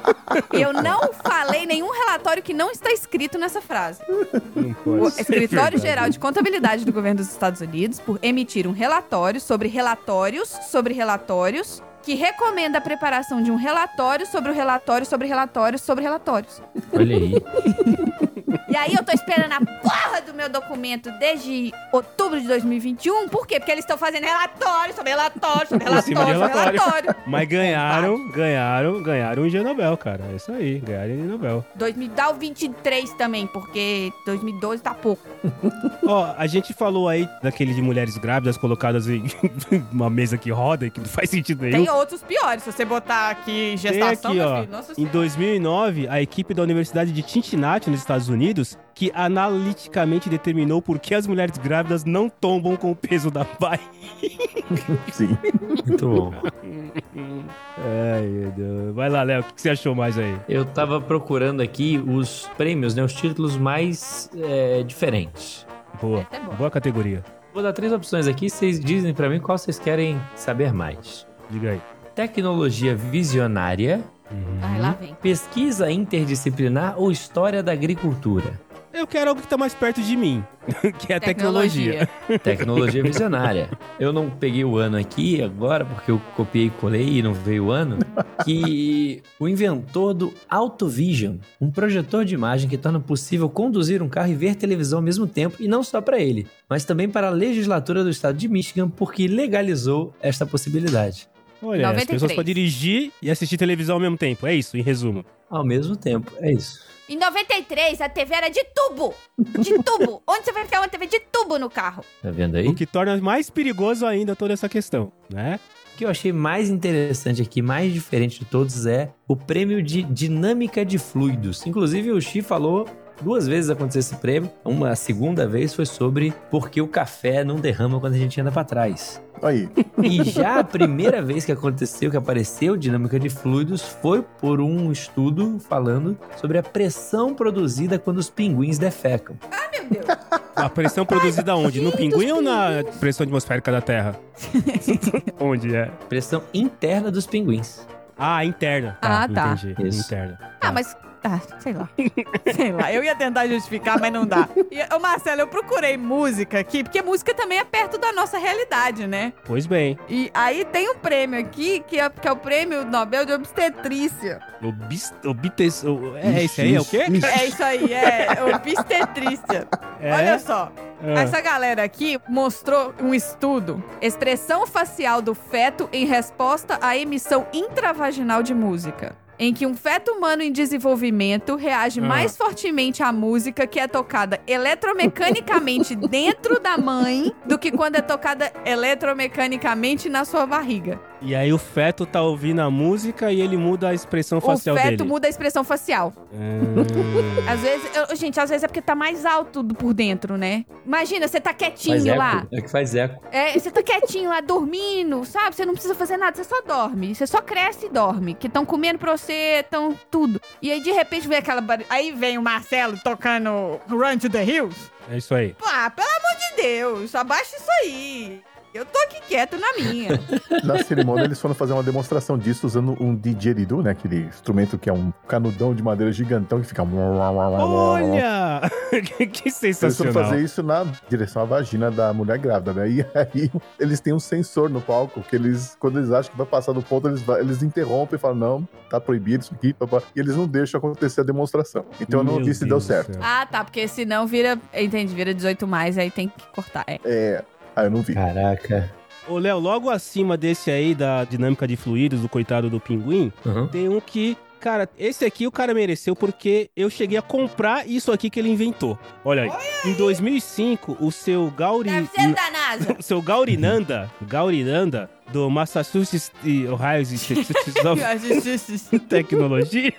[LAUGHS] Eu não falei nenhum relatório que não está escrito nessa frase. Não pode O ser Escritório verdade. Geral de Contabilidade do Governo dos Estados Unidos por emitir um relatório sobre relatórios sobre relatórios que recomenda a preparação de um relatório sobre o relatório sobre relatórios sobre relatórios. Olha aí. [LAUGHS] E aí eu tô esperando a porra do meu documento desde outubro de 2021. Por quê? Porque eles estão fazendo relatório sobre relatório sobre relatório sobre relatório. relatório. Mas ganharam, ganharam, ganharam o Ig Nobel, cara. É isso aí, ganharam o Ig Nobel. 2000, dá o 23 também, porque 2012 tá pouco. [LAUGHS] Ó, a gente falou aí daquele de mulheres grávidas colocadas em [LAUGHS] uma mesa que roda e que não faz sentido nenhum. Tem outros piores. Se você botar aqui Tem gestação, aqui, meu ó. filho, Em senhora. 2009, a equipe da Universidade de Cincinnati, nos Estados Unidos, que analiticamente determinou por que as mulheres grávidas não tombam com o peso da barriga. [LAUGHS] Sim. Muito bom. Ai, meu Deus. Vai lá, Léo, o que você achou mais aí? Eu tava procurando aqui os prêmios, né? Os títulos mais é, diferentes. Boa. É boa. Boa categoria. Vou dar três opções aqui, vocês dizem pra mim qual vocês querem saber mais. Diga aí. Tecnologia visionária, Ai, lá vem. pesquisa interdisciplinar ou história da agricultura? Eu quero algo que tá mais perto de mim, [LAUGHS] que é a tecnologia. Tecnologia visionária. Eu não peguei o ano aqui agora, porque eu copiei e colei e não veio o ano. Que o inventor do AutoVision, um projetor de imagem que torna possível conduzir um carro e ver televisão ao mesmo tempo, e não só para ele, mas também para a legislatura do estado de Michigan, porque legalizou esta possibilidade. Olha, as 93. pessoas podem dirigir e assistir televisão ao mesmo tempo. É isso, em resumo. Ao mesmo tempo, é isso. Em 93, a TV era de tubo. De tubo. [LAUGHS] Onde você vai ficar uma TV de tubo no carro? Tá vendo aí? O que torna mais perigoso ainda toda essa questão, né? O que eu achei mais interessante aqui, mais diferente de todos, é o prêmio de dinâmica de fluidos. Inclusive, o Xi falou duas vezes aconteceu esse prêmio. Uma segunda vez foi sobre por que o café não derrama quando a gente anda para trás. Aí. E já a primeira [LAUGHS] vez que aconteceu, que apareceu dinâmica de fluidos, foi por um estudo falando sobre a pressão produzida quando os pinguins defecam. Meu Deus. A pressão produzida onde? No pinguim ou na pressão atmosférica da Terra? [LAUGHS] onde é? Pressão interna dos pinguins. Ah, interna. Ah, tá. Entendi. Isso. Interna. Ah, mas. Ah, sei lá. [LAUGHS] sei lá. Eu ia tentar justificar, mas não dá. E, ô, Marcelo, eu procurei música aqui, porque música também é perto da nossa realidade, né? Pois bem. E aí tem um prêmio aqui, que é, que é o prêmio Nobel de Obstetrícia. Obis, obtes, o- é esse aí, é o quê? É isso aí, é obstetrícia. É? Olha só. Ah. Essa galera aqui mostrou um estudo, expressão facial do feto em resposta à emissão intravaginal de música. Em que um feto humano em desenvolvimento reage Ah. mais fortemente à música que é tocada eletromecanicamente [LAUGHS] dentro da mãe do que quando é tocada eletromecanicamente na sua barriga. E aí o feto tá ouvindo a música e ele muda a expressão O facial feto dele. muda a expressão facial. Ah, Às vezes, eu- gente, às vezes é porque tá mais alto por dentro, né? Imagina, você tá quietinho lá. É que faz eco. É, você tá quietinho lá, dormindo, sabe? Você não precisa fazer nada, você só dorme. Você só cresce e dorme. Que estão comendo pra você, estão tudo. E aí, de repente, vem aquela... bar- Aí vem o Marcelo tocando Run to the Hills. é isso aí. Pô, ah, pelo amor de Deus, abaixa isso aí. Eu tô aqui quieto na minha. [LAUGHS] Na cerimônia, eles foram fazer uma demonstração disso usando um didgeridoo, né? Aquele instrumento que é um canudão de madeira gigantão que fica. Olha! [LAUGHS] que que Eles foram sensacional. fazer isso na direção à vagina da mulher grávida, né? E aí eles têm um sensor no palco que eles, quando eles acham que vai passar do ponto, eles, eles interrompem e falam: não, tá proibido isso aqui, papá. E eles não deixam acontecer a demonstração. Então eu não Meu vi se deu Deus certo. ah, tá, porque senão vira... Entendi, vira 18 mais, aí tem que cortar. É. É. Ah, eu não vi. Caraca. Ô, Léo, logo acima desse aí da dinâmica de fluidos, do coitado do pinguim, Uhum. tem um que. Cara, esse aqui o cara mereceu porque eu cheguei a comprar isso aqui que ele inventou. Olha aí. Em 2005, o seu Gauri. Deve ser da NASA. [LAUGHS] O seu Gaurinanda, Gaurinanda, do Massachusetts e Ohio [LAUGHS] Tecnologia,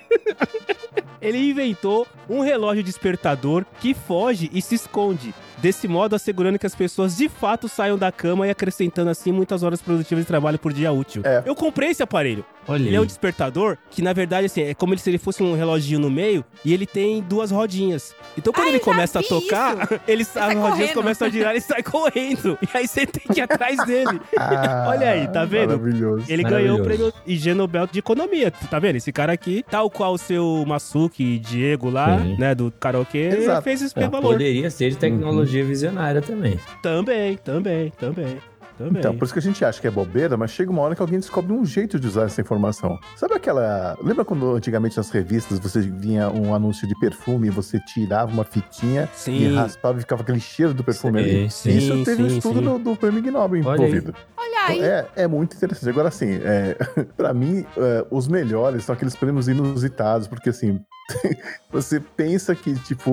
[LAUGHS] ele inventou um relógio despertador que foge e se esconde. Desse modo, assegurando que as pessoas de fato saiam da cama e acrescentando assim muitas horas produtivas de trabalho por dia útil. É. Eu comprei esse aparelho. Olha Ele é um aí. despertador que, na verdade, assim, é como se ele fosse um reloginho no meio e ele tem duas rodinhas. Então, quando Ah, ele começa a tocar, [LAUGHS] ele, as rodinhas correndo. começam a girar e ele [LAUGHS] sai correndo. E aí você tem que ir atrás dele. Ah, Olha aí, tá vendo? Maravilhoso. Ele ganhou o Maravilhoso. prêmio IG Nobel de Economia. Tá vendo? Esse cara aqui, tal qual o seu Masuki Diego lá, Sim. né, do karaokê, ele Exato. fez esse É, valor. poderia ser de tecnologia visionária também. Também, também, também. Também. Então, por isso que a gente acha que é bobeira, mas chega uma hora que alguém descobre um jeito de usar essa informação. Sabe aquela. Lembra quando antigamente nas revistas você vinha um anúncio de perfume e você tirava uma fitinha Sim. e raspava e ficava aquele cheiro do perfume ali? Sim, Isso teve um sim, estudo sim. do, do prêmio Ig Nobel Olha aí. envolvido. Olha aí. É, é muito interessante. Agora, assim, é, [LAUGHS] pra mim, é, os melhores são aqueles prêmios inusitados, porque, assim, [LAUGHS] você pensa que, tipo,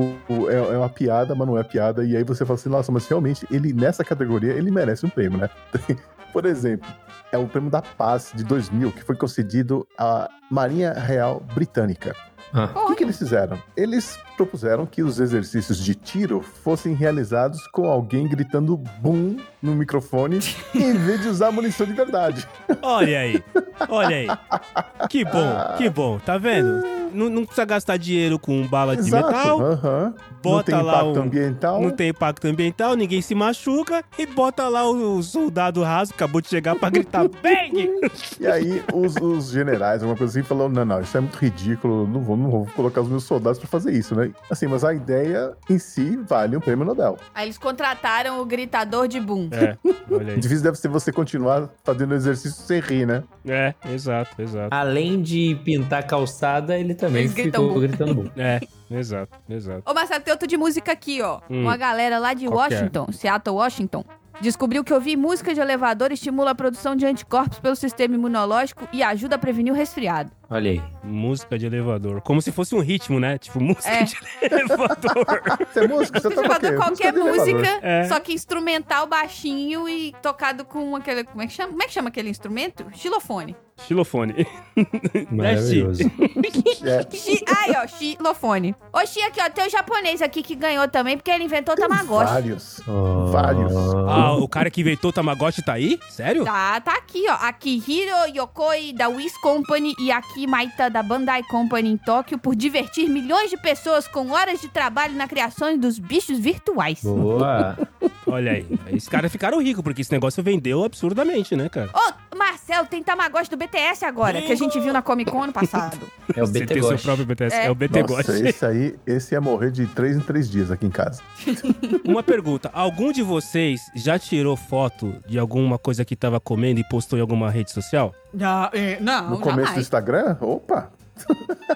é, é uma piada, mas não é piada, e aí você fala assim, nossa, mas realmente, ele, nessa categoria, ele merece um prêmio, né? [LAUGHS] Por exemplo, é o prêmio da paz de 2000, que foi concedido à Marinha Real Britânica. Ah, O que, que eles fizeram? Eles propuseram que os exercícios de tiro fossem realizados com alguém gritando boom no microfone [LAUGHS] em vez de usar munição de verdade. Olha aí, [LAUGHS] olha aí. Que bom, que bom, tá vendo? Não, não precisa gastar dinheiro com bala de metal, aham. Não bota tem lá impacto um- ambiental. não tem impacto ambiental, ninguém se machuca e bota lá o, soldado raso que acabou de chegar pra gritar [LAUGHS] bang! E aí os, os generais, alguma coisa assim, falaram: não, não, isso é muito ridículo, não vou, não vou colocar os meus soldados pra fazer isso, né? Assim, mas a ideia em si vale um prêmio Nobel. Aí eles contrataram o gritador de boom. É, olha aí. [LAUGHS] Difícil deve ser você continuar fazendo exercício sem rir, né? É, exato, exato. além de pintar calçada, ele também Eles ficou bum. gritando bum. É, exato, exato. Ô, Marcelo, tem outro de música aqui, ó. Hum. Uma galera lá de Qual é? Washington, Seattle, Washington, descobriu que ouvir música de elevador estimula a produção de anticorpos pelo sistema imunológico e ajuda a prevenir o resfriado. Olha aí. Música de elevador. Como se fosse um ritmo, né? Tipo, música É. de elevador. [LAUGHS] Você é músico? Você toca qualquer elevador. música, É. só que instrumental baixinho e tocado com aquele. Como é que chama? Como é que chama aquele instrumento? Xilofone. Xilofone. [LAUGHS] Maravilhoso. [LAUGHS] É. Xi- Aí, ó, xilofone. Ô, Xi, aqui, ó, tem o japonês aqui que ganhou também, porque ele inventou o Tamagotchi. Vários. Oh. Vários. Ah, o cara que inventou o Tamagotchi tá aí? Sério? Tá, tá aqui, ó. Akihiro Yokoi da Wiz Company e Maita da Bandai Company em Tóquio por divertir milhões de pessoas com horas de trabalho na criação dos bichos virtuais. Boa. [LAUGHS] Olha aí. Esses caras ficaram ricos, porque esse negócio vendeu absurdamente, né, cara? Ô, Marcelo, tem Tamagotchi do BTS agora, que a gente viu na Comic Con ano passado. É o Você BT tem seu próprio BTS. É, É. o BT Nossa, Gosh. esse aí, esse ia morrer de três em três dias aqui em casa. [LAUGHS] Uma pergunta. Algum de vocês já tirou foto de alguma coisa que tava comendo e postou em alguma rede social? Não, não, No começo do Instagram, opa,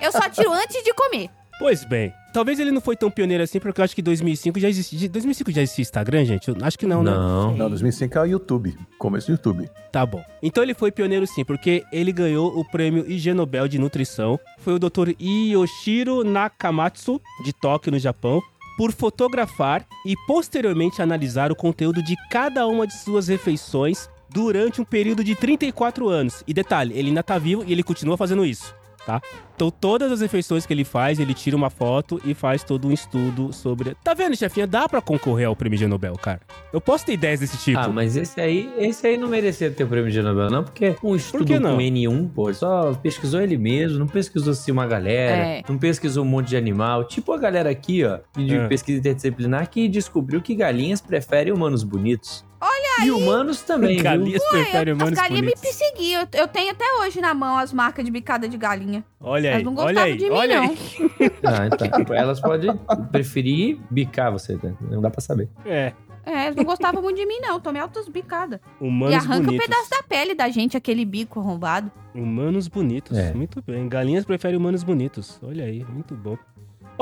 Eu só tiro antes de comer. Pois bem. Talvez ele não foi tão pioneiro assim, porque eu acho que 2005 já existia... 2005 já existia Instagram, gente? Eu acho que não, né? Não. não, 2005 é o YouTube, começo do YouTube. Tá bom. Então ele foi pioneiro sim, porque ele ganhou o prêmio IG Nobel de Nutrição. Foi o Dr. Yoshiro Nakamatsu, de Tóquio, no Japão, por fotografar e posteriormente analisar o conteúdo de cada uma de suas refeições durante um período de 34 anos. E detalhe, ele ainda tá vivo e ele continua fazendo isso, tá? Então todas as refeições que ele faz, ele tira uma foto e faz todo um estudo sobre... Tá vendo, chefinha? Dá pra concorrer ao prêmio IG Nobel, cara. Eu posso ter ideias desse tipo. Ah, mas esse aí, esse aí não merecia ter o prêmio de Nobel, não, porque um estudo que não? com N1, pô, só pesquisou ele mesmo, não pesquisou assim uma galera, É. não pesquisou um monte de animal. Tipo a galera aqui, ó, de É. pesquisa interdisciplinar, que descobriu que galinhas preferem humanos bonitos. Olha E humanos também, viu? Galinhas preferem As humanos galinhas me bonitos. perseguiam. Eu, eu tenho até hoje na mão as marcas de bicada de galinha. Olha Elas não olha gostavam aí, de mim, olha não. aí. [LAUGHS] Ah, então. Elas podem preferir bicar você, né? não dá pra saber. É, É, eles não gostavam muito de mim, não. Tomei altas bicadas. humanos e arranca bonitos. um pedaço da pele da gente, aquele bico arrombado. Humanos bonitos, É. muito bem. Galinhas preferem humanos bonitos. Olha aí, muito bom.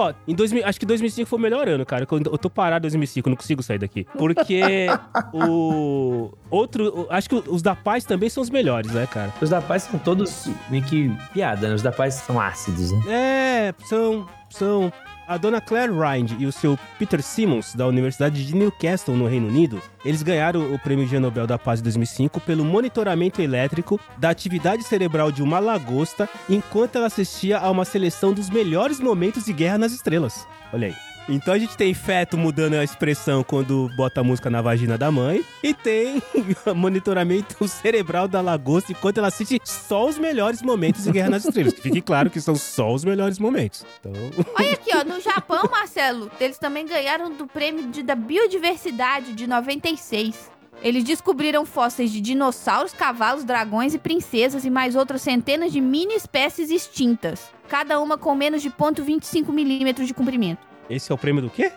Ó, em 2000, acho que 2005 foi o melhor ano, cara. Eu, tô parado em 2005, eu não consigo sair daqui. Porque [LAUGHS] o outro, acho que os da paz também são os melhores, né, cara? Os da paz são todos meio que piada, né? Os da paz são ácidos, né? É, são são a dona Claire Rind e o seu Peter Simmons, da Universidade de Newcastle, no Reino Unido, eles ganharam o Prêmio G Nobel da Paz de 2005 pelo monitoramento elétrico da atividade cerebral de uma lagosta enquanto ela assistia a uma seleção dos melhores momentos de Guerra nas Estrelas. Olha aí. Então a gente tem feto mudando a expressão quando bota a música na vagina da mãe. E tem [LAUGHS] monitoramento cerebral da lagosta enquanto ela assiste só os melhores momentos de Guerra nas Estrelas. Que fique claro que são só os melhores momentos. Então, [LAUGHS] Olha aqui, ó, no Japão, Marcelo, eles também ganharam do prêmio de, da biodiversidade de 96. Eles descobriram fósseis de dinossauros, cavalos, dragões e princesas e mais outras centenas de mini espécies extintas, cada uma com menos de 0,25 milímetros de comprimento. Esse é o prêmio do quê?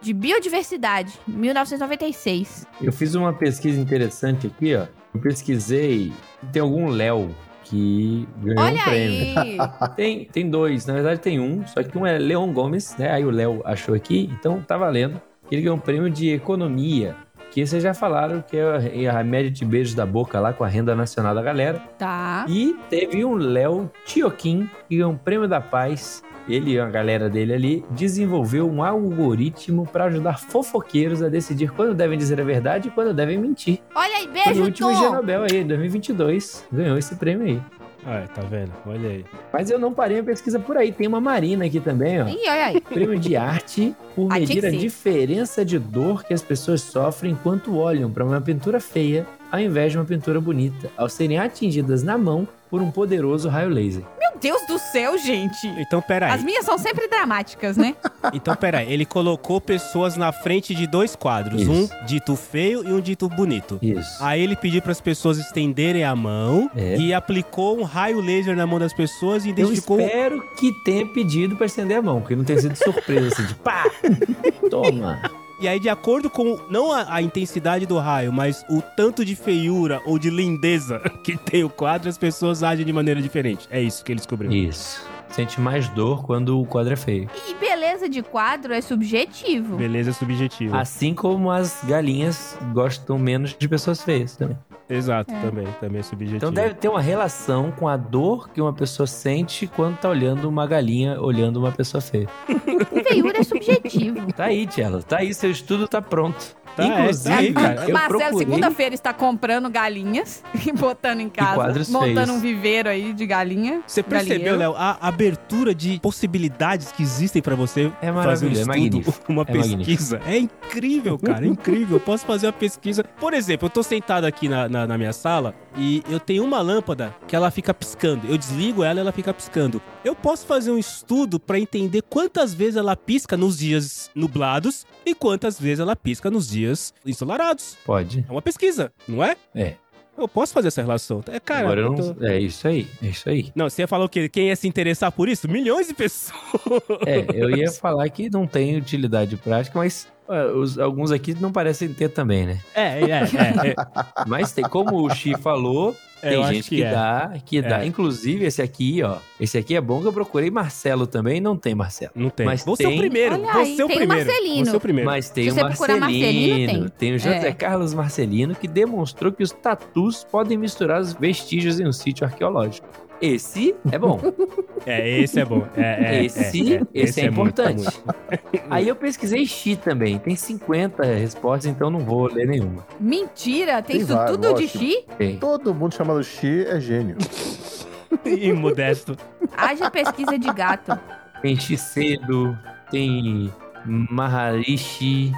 De biodiversidade, 1996. Eu fiz uma pesquisa interessante aqui, ó. Eu pesquisei. Tem algum Léo que ganhou Olha um prêmio. aí! [LAUGHS] Tem, tem dois, na verdade tem um, só que um é Leon Gomes, né? Aí o Léo achou aqui, então tá valendo. Ele ganhou um prêmio de economia, que vocês já falaram que é a média de beijos da boca lá com a renda nacional da galera. Tá. E teve um Léo Tioquim, que ganhou um prêmio da paz. Ele e a galera dele ali desenvolveu um algoritmo para ajudar fofoqueiros a decidir quando devem dizer a verdade e quando devem mentir. Olha aí, Foi beijo, o último Tom! Nobel aí, 2022. Ganhou esse prêmio aí. Ah, tá vendo? Olha aí. Mas eu não parei a pesquisa por aí. Tem uma Marina aqui também, ó. Ih, olha aí. Prêmio de arte por medir a diferença de dor que as pessoas sofrem enquanto olham para uma pintura feia ao invés de uma pintura bonita, ao serem atingidas na mão por um poderoso raio laser. Meu Deus do céu, gente! Então, peraí. As minhas são sempre dramáticas, né? [LAUGHS] Então, peraí. Ele colocou pessoas na frente de dois quadros. Isso. Um dito feio e um dito bonito. Isso. Aí ele pediu para as pessoas estenderem a mão É. e aplicou um raio laser na mão das pessoas e Eu identificou espero que tenha pedido para estender a mão, porque não tenha sido surpresa assim de pá! [LAUGHS] Toma! E aí, de acordo com não a, a intensidade do raio, mas o tanto de feiura ou de lindeza [LAUGHS] que tem o quadro, as pessoas agem de maneira diferente. É isso que ele descobriu. Isso. Sente mais dor quando o quadro é feio. E beleza de quadro é subjetivo. Beleza subjetiva. Assim como as galinhas gostam menos de pessoas feias também. Exato, É. também. Também é subjetivo. Então deve ter uma relação com a dor que uma pessoa sente quando tá olhando uma galinha olhando uma pessoa feia. [LAUGHS] Feiura é subjetivo. Tá aí, Tchelo. Tá aí, seu estudo tá pronto. Tá, é, Inclusive, tá aí, cara. eu Marcelo, procurei... segunda-feira está comprando galinhas [LAUGHS] e botando em casa, quadros montando feios. um viveiro aí de galinha. Você percebeu. Léo, a abertura de possibilidades que existem pra você É fazer um é estudo, magnífico. uma É pesquisa? É incrível, cara, é incrível. Eu posso fazer uma pesquisa. Por exemplo, eu tô sentado aqui na, na, na minha sala e eu tenho uma lâmpada que ela fica piscando. Eu desligo ela e ela fica piscando. Eu posso fazer um estudo pra entender quantas vezes ela pisca nos dias nublados e quantas vezes ela pisca nos dias ensolarados. Pode. É uma pesquisa, não é? É. Eu posso fazer essa relação. É, cara, Agora eu não... tô- É isso aí, é isso aí. Não, você falou que quem ia se interessar por isso? Milhões de pessoas. É, eu ia falar que não tem utilidade prática, mas os- alguns aqui não parecem ter também, né? É, é, é. é. [LAUGHS] Mas tem, como o Xi falou, É, tem gente que que, é. dá, que dá. É. Inclusive, esse aqui, ó. Esse aqui é bom que eu procurei Marcelo também, não tem Marcelo. Não tem. Mas Você é o tem- primeiro. Olha você aí, é o tem primeiro. Marcelino. Você é o primeiro. Mas tem Se o você procurar Marcelino, Marcelino, tem. tem. o José É. Carlos Marcelino, que demonstrou que os tatus podem misturar os vestígios em um sítio arqueológico. Esse é bom. [LAUGHS] É, esse é bom. É, é, esse, é, é. esse, é, muito, importante. muito. [LAUGHS] Aí eu pesquisei Xi também. Tem 50 respostas, então não vou ler nenhuma. Mentira, tem, Tem isso vários, tudo de lógico. chi? Tem. Todo mundo chamado Xi é gênio. [LAUGHS] E modesto. Haja pesquisa de gato. Tem Shicedo, tem Maharishi,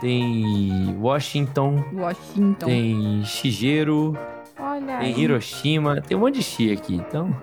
tem Washington, Washington. tem Shigeru, Olha tem aí. Hiroshima. Tem um monte de Xi aqui, então.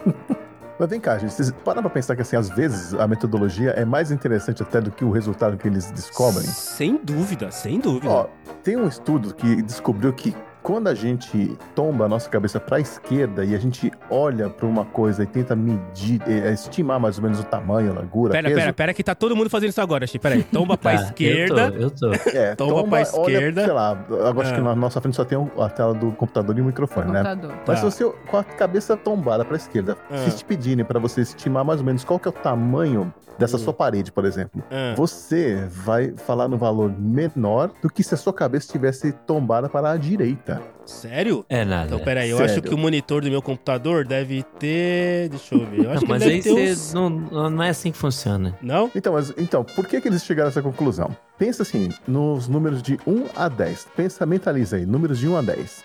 Mas vem cá, gente, vocês param pra pensar que, assim, às vezes a metodologia é mais interessante até do que o resultado que eles descobrem? Sem dúvida, sem dúvida. Ó, tem um estudo que descobriu que quando a gente tomba a nossa cabeça para a esquerda e a gente olha para uma coisa e tenta medir, eh, estimar mais ou menos o tamanho, a largura, pera, peso, pera, pera que tá todo mundo fazendo isso agora, Chi. Pera aí. Tomba pra [LAUGHS] Tá, esquerda. Eu tô, eu tô. é, [LAUGHS] tomba pra esquerda. Olha, sei lá, agora acho Ah. que na nossa frente só tem a tela do computador e o microfone, né? Computador. Mas Tá. se você com a cabeça tombada para a esquerda, Ah. se te pedirem para você estimar mais ou menos qual que é o tamanho dessa Hum. sua parede, por exemplo, Ah, você vai falar no valor menor do que se a sua cabeça estivesse tombada para a direita. Sério? É nada. Então, pera aí, eu Sério. acho que o monitor do meu computador deve ter. Deixa eu ver. Eu acho que Mas aí deve ter você uns... não, não é assim que funciona. Não? Então, mas, então, por que, que eles chegaram a essa conclusão? Pensa assim, nos números de 1 a 10. Pensa, mentaliza aí, números de 1 a 10.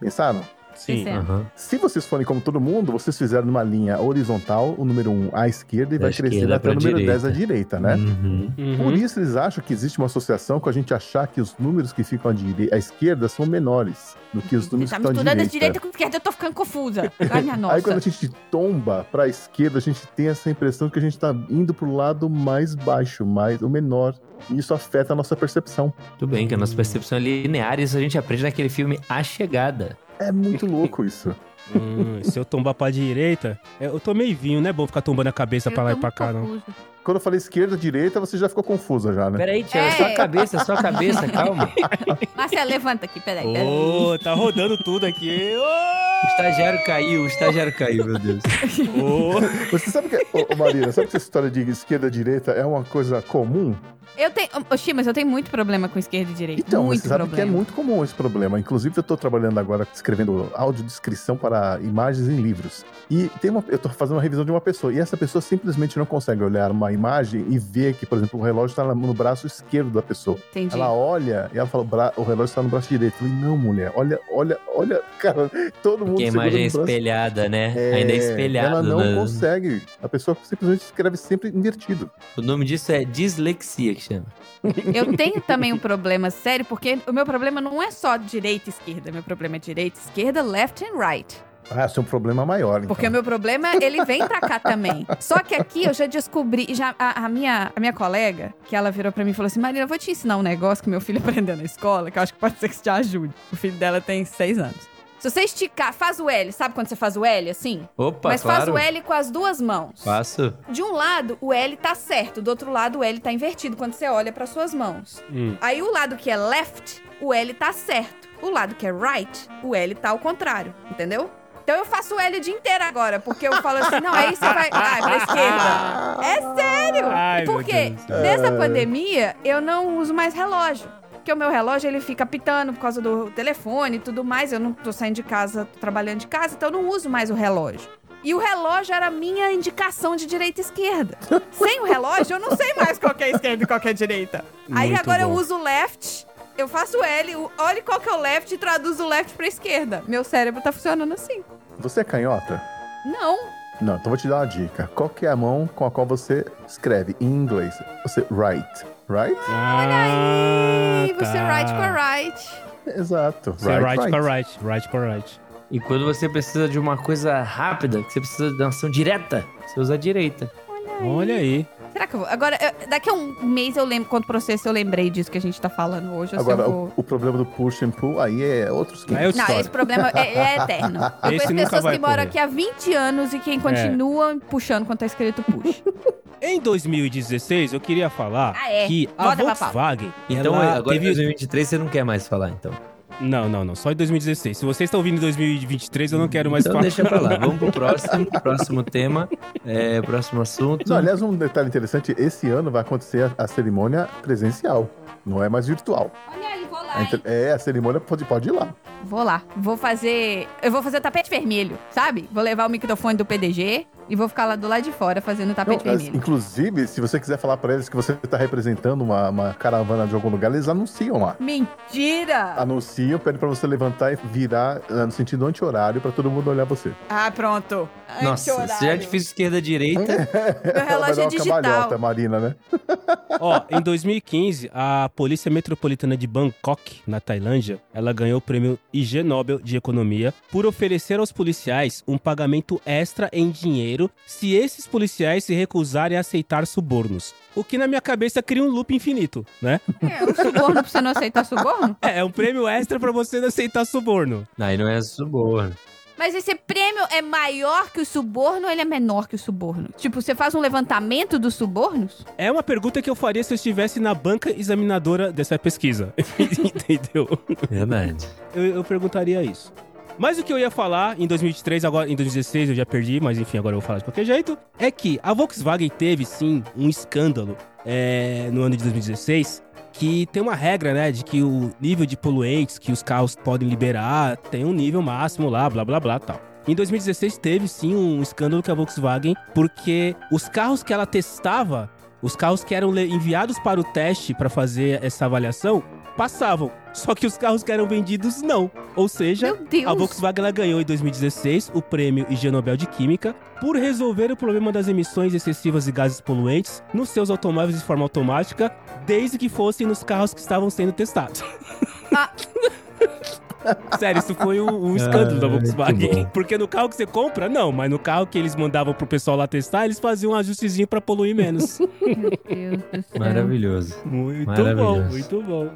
Pensaram? Sim. Aham. Se vocês forem como todo mundo, vocês fizeram numa linha horizontal, o número 1 à esquerda e Da vai crescendo esquerda até o número direita. 10 à direita, né? Uhum. Uhum. Por isso eles acham que existe uma associação com a gente achar que os números que ficam à, dire... à esquerda são menores do que os Você números tá que estão à misturando direita. a direita com a esquerda, eu tô ficando confusa. Ai, minha [LAUGHS] nossa. Aí quando a gente tomba pra esquerda, a gente tem essa impressão que a gente tá indo pro lado mais baixo, mais o menor. E isso afeta a nossa percepção. Tudo bem, que a nossa percepção é linear, isso a gente aprende naquele filme A Chegada. É muito louco isso. [LAUGHS] Hum, se eu tombar pra direita, é, eu tô meio vinho, não é bom ficar tombando a cabeça Eu pra lá e pra cá, não. Quando eu falei esquerda, direita, você já ficou confusa já, né? Peraí, Tiago, É. só a cabeça, só a cabeça, calma. [LAUGHS] Marcelo, levanta aqui, peraí. Ô, tá rodando tudo aqui. O estagiário caiu, o estagiário caiu, meu Deus. Ô, ô. Você sabe que, ô, ô, Marina, sabe que essa história de esquerda direita é uma coisa comum? Eu tenho. Ô, Xi, mas eu tenho muito problema com esquerda e direita. Então, muito você sabe problema. que é muito comum esse problema. Inclusive, eu tô trabalhando agora escrevendo audiodescrição para imagens em livros. E tem uma, eu tô fazendo uma revisão de uma pessoa. E essa pessoa simplesmente não consegue olhar uma imagem e ver que, por exemplo, o relógio está no braço esquerdo da pessoa. Entendi. Ela olha e ela fala, o, relógio está no braço direito. Eu falei, não, mulher, olha, olha, olha, [LAUGHS] cara, todo mundo Que imagem é no braço. espelhada, né? Ainda é espelhado. Ela não né? consegue. A pessoa simplesmente escreve sempre invertido. O nome disso é dislexia que chama. [LAUGHS] Eu tenho também um problema sério, porque o meu problema não é só direita e esquerda. Meu problema é direita e esquerda, left and right. Ah, é um problema maior, então. Porque o meu problema, ele vem pra cá também. Só que aqui eu já descobri, já a, a minha, a minha colega, que ela virou pra mim e falou assim, Marina, eu vou te ensinar um negócio que meu filho [LAUGHS] aprendeu na escola, que eu acho que pode ser que te ajude. O filho dela tem seis anos. Se você esticar, faz o L, sabe quando você faz o L, assim? Opa, Mas faz claro. o L com as duas mãos. Faço. De um lado, o L tá certo, do outro lado, o L tá invertido quando você olha para suas mãos. Hum. Aí o lado que é left, o L tá certo. O lado que é right, o L tá ao contrário, entendeu? Então eu faço o L o dia inteiro agora, porque eu falo assim, não, aí você vai. [LAUGHS] Ah, é pra esquerda. É sério! Ai, porque Deus do céu. desde a É. pandemia eu não uso mais relógio. Porque o meu relógio ele fica pitando por causa do telefone e tudo mais. Eu não tô saindo de casa, tô trabalhando de casa, então eu não uso mais o relógio. E o relógio era a minha indicação de direita e esquerda. Sem o relógio, eu não sei mais qual que é esquerda e qual que é direita. Aí Muito agora eu bom. uso o left, eu faço o L, o- olhe qual que é o left e traduzo o left pra esquerda. Meu cérebro tá funcionando assim. Você é canhota? Não. Não, então vou te dar uma dica. Qual que é a mão com a qual você escreve em inglês? Você right, right? Ah, E você tá. right com a right. Exato. Você é right com a right, right com a right. E quando você precisa de uma coisa rápida, que você precisa de uma ação direta, você usa a direita. Olha aí. Será que eu vou? Agora, eu- daqui a um mês eu lembro, quando processo eu lembrei disso que a gente tá falando hoje. se Agora, eu o, vou... o problema do push and pull aí é outros 500. Aí é outra Não, história. esse problema é, é [LAUGHS] eterno. Eu Esse conheço nunca pessoas vai que moram correr. aqui há 20 anos e quem continua puxando quando tá escrito push. [LAUGHS] Em 2016, eu queria falar Ah, é? que a pra pau. Volkswagen. Então, ela agora teve... em 2023 você não quer mais falar, então. Não, não, não. Só em 2016. Se vocês estão ouvindo em 2023, eu não quero mais então falar. deixa pra lá. [LAUGHS] Vamos pro próximo, próximo tema, é, próximo assunto. Não, aliás, um detalhe interessante: esse ano vai acontecer a, a cerimônia presencial, não é mais virtual. Olha aí, vou lá. Inter- É, a cerimônia pode, pode ir lá. Vou lá. Vou fazer. Eu vou fazer o tapete vermelho, sabe? Vou levar o microfone do PDG e vou ficar lá do lado de fora fazendo tapete Não, vermelho. inclusive, se você quiser falar pra eles que você tá representando uma, uma caravana de algum lugar, eles anunciam lá. Mentira! Anunciam, pedem pra você levantar e virar eh, no sentido anti-horário pra todo mundo olhar você. Ah, pronto. Nossa, Anti-horário. se já [LAUGHS] é difícil esquerda-direita, Meu Vai relógio é uma digital. Marina, né? Ó, em 2015, a Polícia Metropolitana de Bangkok, na Tailândia, ela ganhou o prêmio IG Nobel de Economia por oferecer aos policiais um pagamento extra em dinheiro se esses policiais se recusarem a aceitar subornos. O que na minha cabeça cria um loop infinito, né? É, o suborno pra você não aceitar suborno? [LAUGHS] É, é um prêmio extra pra você não aceitar suborno. aí não é suborno. Mas esse prêmio é maior que o suborno ou ele é menor que o suborno? Tipo, você faz um levantamento dos subornos? É uma pergunta que eu faria se eu estivesse na banca examinadora dessa pesquisa. [LAUGHS] Entendeu? Verdade. eu, eu perguntaria isso. Mas o que eu ia falar em 2023, agora em 2016 eu já perdi, mas enfim, agora eu vou falar de qualquer jeito, é que a Volkswagen teve sim um escândalo é, no ano de 2016 que tem uma regra, né, de que o nível de poluentes que os carros podem liberar tem um nível máximo lá, blá blá blá tal. Em 2016 teve sim um escândalo com a Volkswagen, porque os carros que ela testava Os carros que eram enviados para o teste para fazer essa avaliação passavam. Só que os carros que eram vendidos não. Ou seja, a Volkswagen ganhou em 2016 o prêmio IG Nobel de Química por resolver o problema das emissões excessivas de gases poluentes nos seus automóveis de forma automática, desde que fossem nos carros que estavam sendo testados. Ah. [LAUGHS] Sério, isso foi um, um escândalo da Ah, muito Volkswagen. bom. Porque no carro que você compra, não, mas no carro que eles mandavam pro pessoal lá testar, eles faziam um ajustezinho pra poluir menos. Meu Deus do céu. Maravilhoso. muito bom, Maravilhoso. muito bom.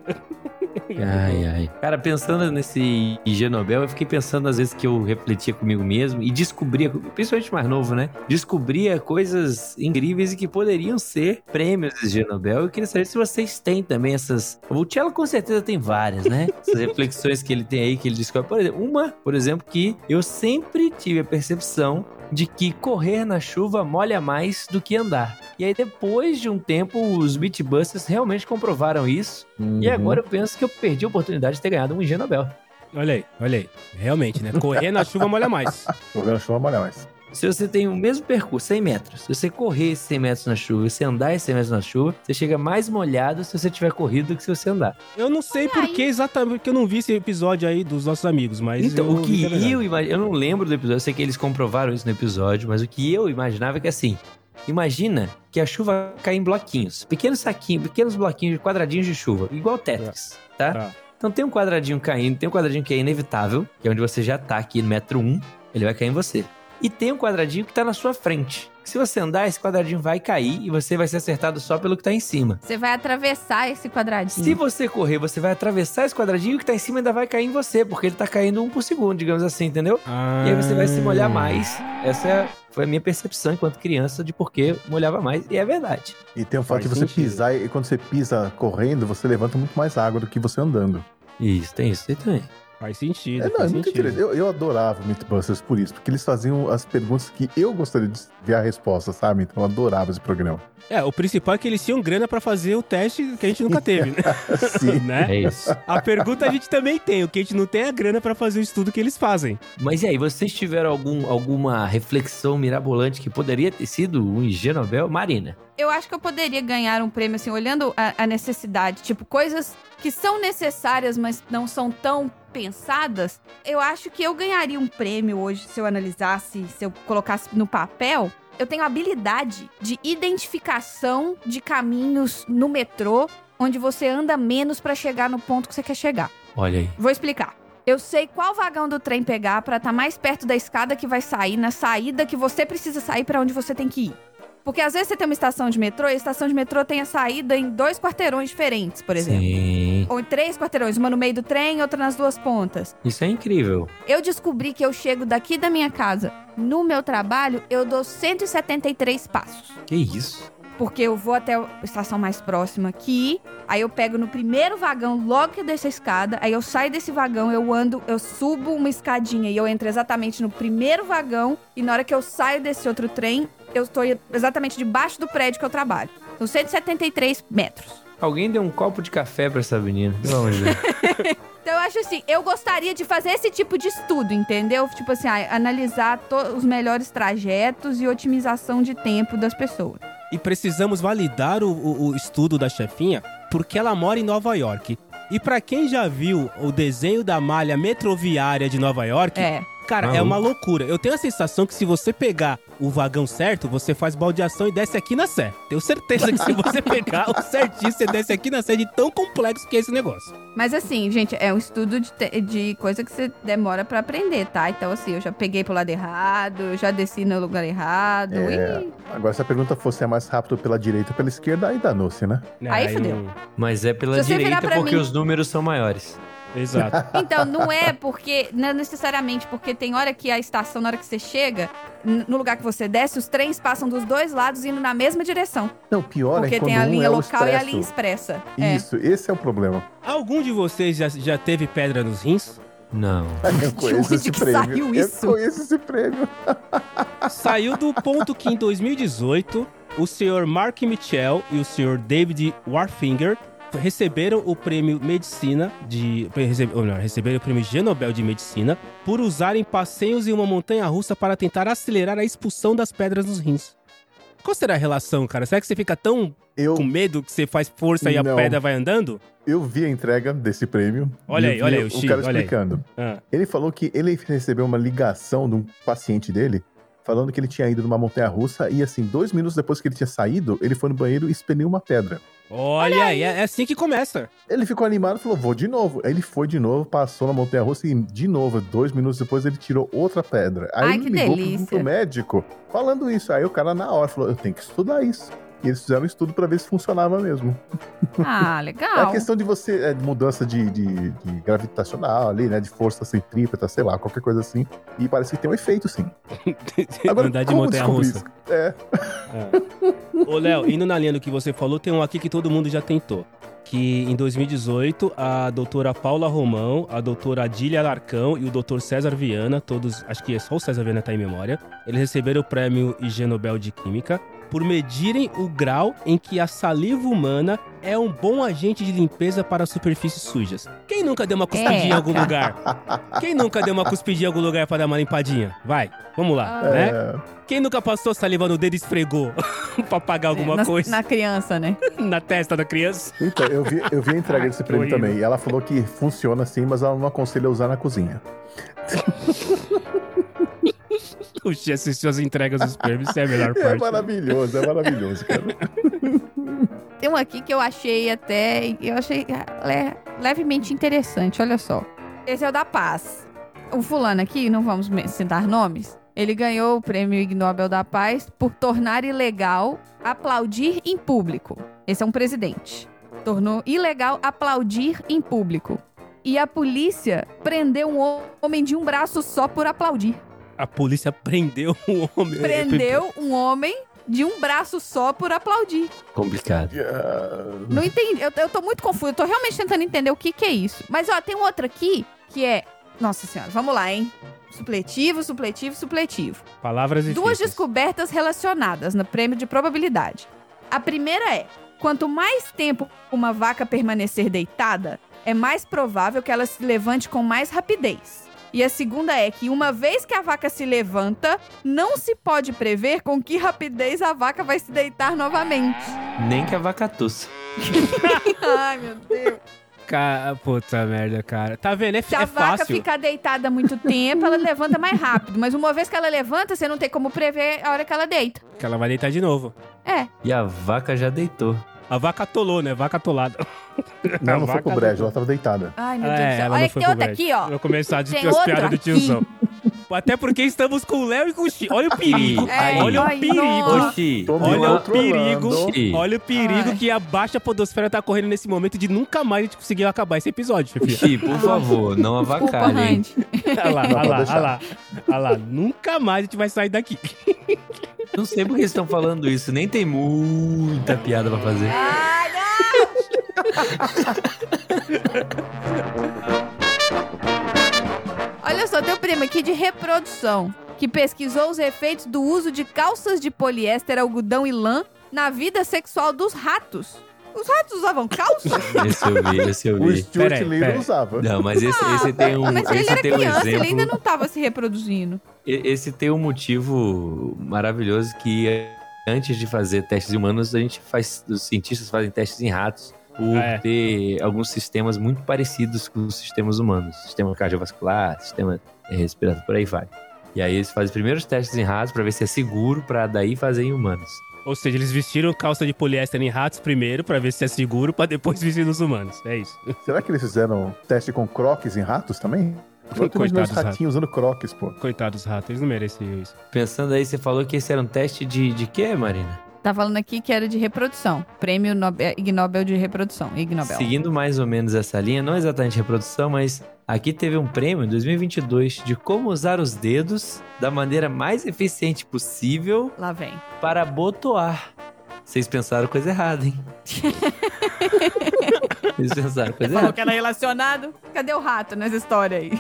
[LAUGHS] Ai, ai. Cara, pensando nesse IG Nobel, eu fiquei pensando às vezes que eu refletia comigo mesmo e descobria, principalmente mais novo, né? Descobria coisas incríveis e que poderiam ser prêmios do IG Nobel. Eu queria saber se vocês têm também essas. O Cello com certeza tem várias, né? [LAUGHS] Essas reflexões que ele tem aí, que ele descobre. Por exemplo, uma, por exemplo, que eu sempre tive a percepção de que correr na chuva molha mais do que andar. E aí, depois de um tempo, os Beatbusters realmente comprovaram isso. E Uhum. agora eu penso que eu perdi a oportunidade de ter ganhado um IG Nobel. Olha aí, olha aí. Realmente, né? Correr na chuva molha mais. Vou ver a chuva molhar mais. Se você tem o mesmo percurso, 100 metros, se você correr esses 100 metros na chuva e você andar esses 100 metros na chuva, você chega mais molhado se você tiver corrido do que se você andar. Eu não sei por que exatamente, porque eu não vi esse episódio aí dos nossos amigos, mas. então, eu o que eu imagino, eu não lembro do episódio, eu sei que eles comprovaram isso no episódio, mas o que eu imaginava é que assim, imagina que a chuva cai em bloquinhos, pequenos saquinhos, pequenos bloquinhos, quadradinhos de chuva, igual Tetris, tá? Tá. Então tem um quadradinho caindo, tem um quadradinho que é inevitável, que é onde você já tá aqui no metro 1, ele vai cair em você. E tem um quadradinho que tá na sua frente. Se você andar, esse quadradinho vai cair e você vai ser acertado só pelo que tá em cima. Você vai atravessar esse quadradinho. Se você correr, você vai atravessar esse quadradinho e o que tá em cima ainda vai cair em você, porque ele tá caindo um por segundo, digamos assim, entendeu? E aí você vai se molhar mais. Essa é- foi a minha percepção enquanto criança de por que molhava mais. E é verdade. E tem o fato de você sentido. pisar, e quando você pisa correndo, você levanta muito mais água do que você andando. Isso, tem isso aí também. Faz sentido. É, não, faz muito sentido. Eu, eu adorava o Mythbusters por isso, porque eles faziam as perguntas que eu gostaria de ver a resposta, sabe? Então eu adorava esse programa. É, o principal é que eles tinham grana pra fazer o teste que a gente nunca teve, né? [LAUGHS] Sim. [LAUGHS] né? É isso. A pergunta a gente também tem, o que a gente não tem é a grana pra fazer o estudo que eles fazem. Mas e aí, vocês tiveram algum, alguma reflexão mirabolante que poderia ter sido um IG Nobel? Marina. Eu acho que eu poderia ganhar um prêmio, assim, olhando a, a necessidade. Tipo, coisas que são necessárias, mas não são tão pensadas. Eu acho que eu ganharia um prêmio hoje se eu analisasse, se eu colocasse no papel. Eu tenho habilidade de identificação de caminhos no metrô onde você anda menos pra chegar no ponto que você quer chegar. Olha aí. Vou explicar. Eu sei qual vagão do trem pegar pra estar mais perto da escada que vai sair, na saída que você precisa sair pra onde você tem que ir. Porque às vezes você tem uma estação de metrô e a estação de metrô tem a saída em dois quarteirões diferentes, por exemplo. Sim. Ou em três quarteirões, uma no meio do trem e outra nas duas pontas. Isso é incrível. Eu descobri que eu chego daqui da minha casa no meu trabalho, eu dou 173 passos. Que isso? Porque eu vou até a estação mais próxima aqui, aí eu pego no primeiro vagão logo que dessa escada, aí eu saio desse vagão, eu ando, eu subo uma escadinha e eu entro exatamente no primeiro vagão, e na hora que eu saio desse outro trem, eu estou exatamente debaixo do prédio que eu trabalho. São 173 metros. Alguém deu um copo de café pra essa menina. Pelo amor de Deus. [LAUGHS] Então eu acho assim, eu gostaria de fazer esse tipo de estudo, entendeu? Tipo assim, ah, analisar os melhores trajetos e otimização de tempo das pessoas. E precisamos validar o, o- o estudo da chefinha, porque ela mora em Nova York. E pra quem já viu o desenho da malha metroviária de Nova York, É. cara, é uma loucura. Eu tenho a sensação que se você pegar o vagão certo, você faz baldeação e desce aqui na Sé. Tenho certeza que se você [LAUGHS] pegar o certinho, você desce aqui na Sé de tão complexo que é esse negócio. Mas assim, gente, é um estudo de, te- de coisa que você demora pra aprender, tá? Então assim, eu já peguei pro lado errado, eu já desci no lugar errado. É. Agora, se a pergunta fosse é mais rápido pela direita ou pela esquerda, aí danou-se, né? Aí fudeu. não- Mas é pela direita porque mim- os números são maiores. Exato. [LAUGHS] Então, não é porque, não é necessariamente porque tem hora que a estação, na hora que você chega, no lugar que você desce, os trens passam dos dois lados indo na mesma direção. Não, pior Porque é quando tem a um linha é o local e a linha expressa. É. Isso, esse é o problema. Algum de vocês já, já teve pedra nos rins? Não. [LAUGHS] Eu conheço esse que prêmio. saiu Eu conheço esse prêmio. [LAUGHS] Saiu do ponto que em 2018 o senhor Mark Mitchell e o senhor David Warfinger receberam o prêmio Medicina de. Ou melhor, receberam o prêmio G Nobel de Medicina por usarem passeios em uma montanha russa para tentar acelerar a expulsão das pedras nos rins. Qual será a relação, cara? Será que você fica tão Eu, com medo que você faz força e a Não. pedra vai andando? eu vi a entrega desse prêmio. Olha aí, olha aí, o o Xi, cara explicando. Ah, Ele falou que ele recebeu uma ligação de um paciente dele falando que ele tinha ido numa montanha russa e assim, dois minutos depois que ele tinha saído, ele foi no banheiro e expeliu uma pedra. Olha aí, é é assim que começa. Ele ficou animado e falou: vou de novo. Aí ele foi de novo, passou na montanha russa e de novo, dois minutos depois, ele tirou outra pedra. Aí Ai, ele que ligou delícia. pro, pro médico falando isso. Aí o cara na hora falou: eu tenho que estudar isso. E eles fizeram um estudo pra ver se funcionava mesmo. Ah, [LAUGHS] É a legal. questão de você, é, de mudança de, de- de gravitacional ali, né? De força centrípeta, sei lá, qualquer coisa assim. E parece que tem um efeito, sim. [LAUGHS] Andar de montanha russa. isso? É. [LAUGHS] Ô, Léo, indo na linha do que você falou, tem um aqui que todo mundo já tentou. Que em 2018, a doutora Paula Romão, a doutora Adília Alarcão e o doutor César Viana, todos, acho que é só o César Viana tá em memória, eles receberam o prêmio IG Nobel de Química por medirem o grau em que a saliva humana é um bom agente de limpeza para superfícies sujas. Quem nunca deu uma cuspidinha É. em algum lugar? Quem nunca deu uma cuspidinha em algum lugar para dar uma limpadinha? Vai, vamos lá, Ah. né? É, Quem nunca passou saliva no dedo e esfregou [LAUGHS] pra apagar alguma É, na, coisa Na criança, né? [LAUGHS] na testa da criança? Então, eu vi, eu vi a entrega desse prêmio também. E ela falou que funciona sim, mas ela não aconselha usar na cozinha. [LAUGHS] O Xi assistiu as entregas dos prêmios, isso é a melhor [LAUGHS] É parte. maravilhoso, é maravilhoso, cara. [LAUGHS] Tem um aqui que eu achei até. Eu achei le- levemente interessante, olha só. Esse é o da paz. O fulano aqui, não vamos me- citar nomes, ele ganhou o prêmio Ig Nobel da Paz por tornar ilegal aplaudir em público. Esse é um presidente. Tornou ilegal aplaudir em público. E a polícia prendeu um homem de um braço só por aplaudir. A polícia prendeu um homem. Prendeu um homem de um braço só por aplaudir. Complicado. Não entendi. Eu, eu tô muito confuso. Eu tô realmente tentando entender o que que é isso. Mas, ó, tem um outro aqui que é... Nossa senhora, vamos lá, hein? Supletivo, supletivo, supletivo. Palavras Duas difíceis. descobertas relacionadas no prêmio de probabilidade. A primeira é: quanto mais tempo uma vaca permanecer deitada, é mais provável que ela se levante com mais rapidez. E a segunda é que uma vez que a vaca se levanta, não se pode prever com que rapidez a vaca vai se deitar novamente. Nem que a vaca tussa. [LAUGHS] Ai, meu Deus. Ca... Puta merda, cara. Tá vendo? É, Se a é vaca fácil. ficar deitada muito tempo, ela levanta mais rápido. Mas uma vez que ela levanta, você não tem como prever a hora que ela deita. Que ela vai deitar de novo. É. E a vaca já deitou. A vaca atolou, né? Vaca atolada. [LAUGHS] Não, A não foi pro brejo, ela tava deitada. Ai, meu É, Deus do céu. ela Olha que tem outra brejo. aqui, ó. Vou começar a Tem dizer as piadas do tiozão. [LAUGHS] Até porque estamos com o Léo e com o Xi. Olha o perigo. É, olha o perigo. Oxi, Tô me Olha o perigo. Xi. Olha o perigo que a baixa podosfera tá correndo nesse momento de nunca mais a gente conseguir acabar esse episódio. Xi, por favor, não avacalhe. Olha lá, olha olha lá. Olha lá. Nunca mais a gente vai sair daqui. Não sei por que vocês estão falando isso. Nem tem muita piada pra fazer. Ai, não! Olha só, tem um aqui de reprodução, que pesquisou os efeitos do uso de calças de poliéster, algodão e lã na vida sexual dos ratos. Os ratos usavam calça? Esse eu vi, esse eu O vi. Stuart Peraí, Little usava. Não, mas esse, esse tem um, Ah, Mas ele era tem um criança, ele ainda não tava se reproduzindo. Esse tem um motivo maravilhoso que é, antes de fazer testes em humanos, a gente faz, os cientistas fazem testes em ratos por Ah, é. ter alguns sistemas muito parecidos com os sistemas humanos. Sistema cardiovascular, sistema eh, respiratório, por aí vai. E aí eles fazem os primeiros testes em ratos pra ver se é seguro pra daí fazer em humanos. Ou seja, eles vestiram calça de poliéster em ratos primeiro pra ver se é seguro, pra depois vestir nos humanos. É isso. Será que eles fizeram teste com croques em ratos também? Eu tô Coitados ratinhos usando croques, pô. Coitados dos ratos, eles não merecem isso. Pensando aí, você falou que esse era um teste de, de quê, Marina? Tá falando aqui que era de reprodução. Prêmio Nobel, Ig Nobel de reprodução. Ig Nobel. Seguindo mais ou menos essa linha, não exatamente reprodução, mas aqui teve um prêmio em 2022 de como usar os dedos da maneira mais eficiente possível Lá vem. para botoar. Vocês pensaram coisa errada, hein? [LAUGHS] Vocês pensaram coisa Falou errada. que era relacionado. Cadê o rato nessa história aí?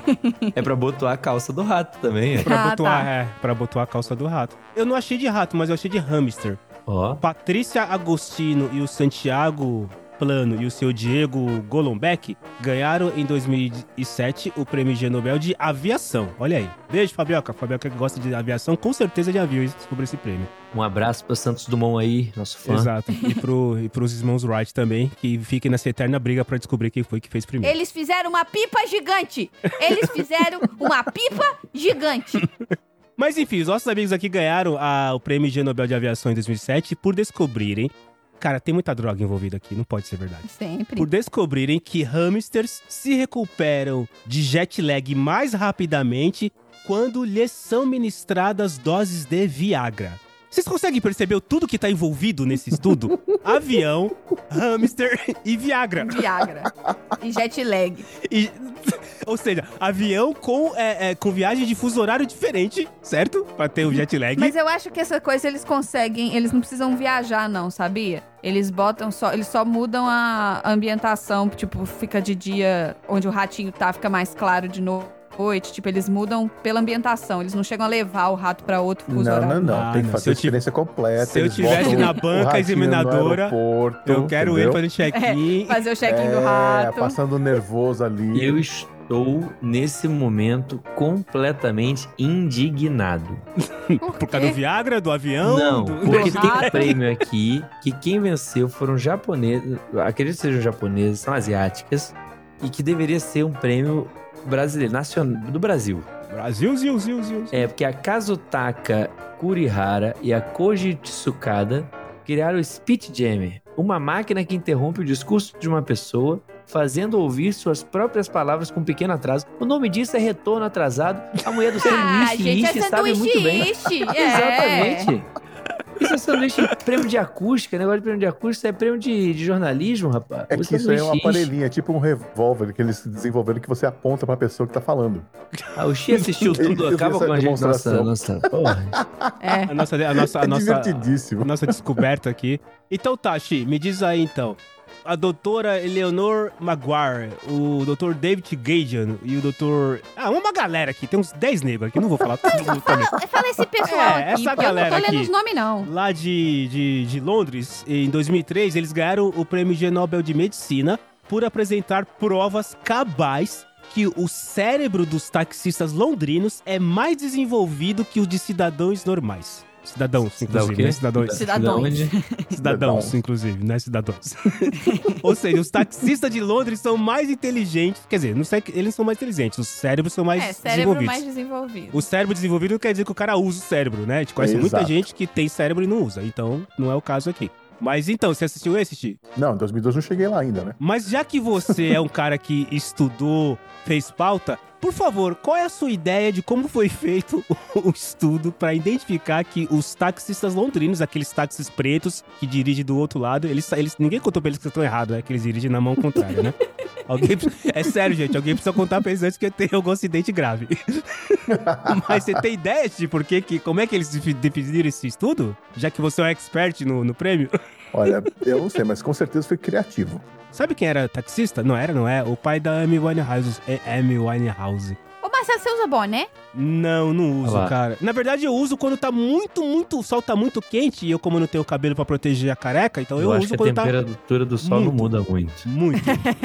É pra botoar a calça do rato também, é. Pra Ah, botoar, tá. é, pra botoar a calça do rato. Eu não achei de rato, mas eu achei de hamster. Ó, Patrícia Agostino e o Santiago Plano e o seu Diego Golombek ganharam em 2007 o prêmio G Nobel de Aviação. Olha aí. Beijo, Fabioca. Fabioca que gosta de aviação, com certeza já viu sobre esse prêmio. Um abraço para Santos Dumont aí, nosso fã. Exato. E, pro, [LAUGHS] e pros irmãos Wright também, que fiquem nessa eterna briga pra descobrir quem foi que fez primeiro. Eles fizeram uma pipa gigante. Eles fizeram uma pipa gigante. [LAUGHS] Mas enfim, os nossos amigos aqui ganharam a- o prêmio G Nobel de Aviação em 2007 por descobrirem. Cara, tem muita droga envolvida aqui, não pode ser verdade. Sempre. Por descobrirem que hamsters se recuperam de jet lag mais rapidamente quando lhes são ministradas doses de Viagra. Vocês conseguem perceber o tudo que tá envolvido nesse estudo? [LAUGHS] Avião, hamster e Viagra. Viagra. E jet lag. E- ou seja, avião com, é, é, com viagem de fuso horário diferente, certo? Pra ter o jet lag. Mas eu acho que essa coisa eles conseguem, eles não precisam viajar não, sabia? Eles botam só, eles só mudam a ambientação, tipo, fica de dia onde o ratinho tá, fica mais claro de noite, tipo, eles mudam pela ambientação, eles não chegam a levar o rato pra outro fuso Não, horário. não, não. Ah, Tem que não. fazer a experiência completa. se eu tivesse na o banca examinadora, Eu quero entendeu? fazendo check-in. [LAUGHS] Fazer o check-in do É, rato. passando nervoso ali. Eu estou, nesse momento, completamente indignado. Por causa do Viagra, do avião? Não, do... porque do tem um prêmio aqui que quem venceu foram japoneses, acredito que sejam japoneses, são asiáticas, e que deveria ser um prêmio brasileiro, nacional, do Brasil. Brasil, zil, zil, zil. É, porque a Kazutaka Kurihara e a Koji Tsukada criaram o Speech Jammer, uma máquina que interrompe o discurso de uma pessoa, fazendo ouvir suas próprias palavras com um pequeno atraso. O nome disso é retorno atrasado. A mulher do [LAUGHS] Ah, sanduíche gente, é sabe muito bem. [LAUGHS] é. Exatamente. Isso é sanduíche, prêmio de acústica, negócio de prêmio de acústica, isso é prêmio de, de jornalismo, rapaz. É O que isso aí é Ishi- aparelhinho, é tipo um revólver que eles desenvolveram que você aponta pra pessoa que tá falando. Ah, o Xi assistiu tudo, acaba com a gente. Nossa, nossa, porra. É. A nossa, a nossa, a é nossa, divertidíssimo. a nossa descoberta aqui. Então, Tashi, me diz aí então. A doutora Eleanor Maguire, o doutor David Gajan e o doutor. Ah, uma galera aqui, tem uns 10 negros aqui, não vou falar tudo [LAUGHS] também. Fala, fala esse pessoal É, aqui, essa porque eu não galera tô lendo aqui. os nomes, não. Lá de, de, de Londres, em 2003, eles ganharam o prêmio G Nobel de Medicina por apresentar provas cabais que o cérebro dos taxistas londrinos é mais desenvolvido que o de cidadãos normais. Cidadãos, inclusive, né? Cidadãos. Cidadãos. De onde? Cidadãos, inclusive, né? Cidadãos. Ou seja, os taxistas de Londres são mais inteligentes. Quer dizer, não sei, eles são mais inteligentes, os cérebros são mais É, cérebro desenvolvidos. mais desenvolvido. O cérebro desenvolvido não quer dizer que o cara usa o cérebro, né? A gente conhece muita Exato. gente que tem cérebro e não usa, então não é o caso aqui. Mas então, você assistiu esse, Ti? Não, em 2012 não cheguei lá ainda, né? Mas já que você é um cara que estudou, fez pauta, por favor, qual é a sua ideia de como foi feito [LAUGHS] o estudo para identificar que os taxistas londrinos, aqueles táxis pretos que dirigem do outro lado, eles, eles ninguém contou pra eles que estão errados, né? Que eles dirigem na mão contrária, né? [LAUGHS] Alguém, é sério, gente, alguém precisa contar pra eles antes que tenha algum acidente grave. [LAUGHS] Mas você tem ideia de por que, como é que eles defi- definiram esse estudo? Já que você é um expert no, no prêmio. Olha, eu não sei, mas com certeza foi criativo. Sabe quem era taxista? Não era, não é? O pai da Amy Winehouse. É Amy Winehouse. Ô, Marcelo, você usa boné? Não, não uso, Olha lá. cara. Na verdade, eu uso quando tá muito, muito. O sol tá muito quente e eu, como não tenho cabelo pra proteger a careca, então eu, Eu, acho uso que a quando tá. temperatura do sol não muito. muda muito. Muito.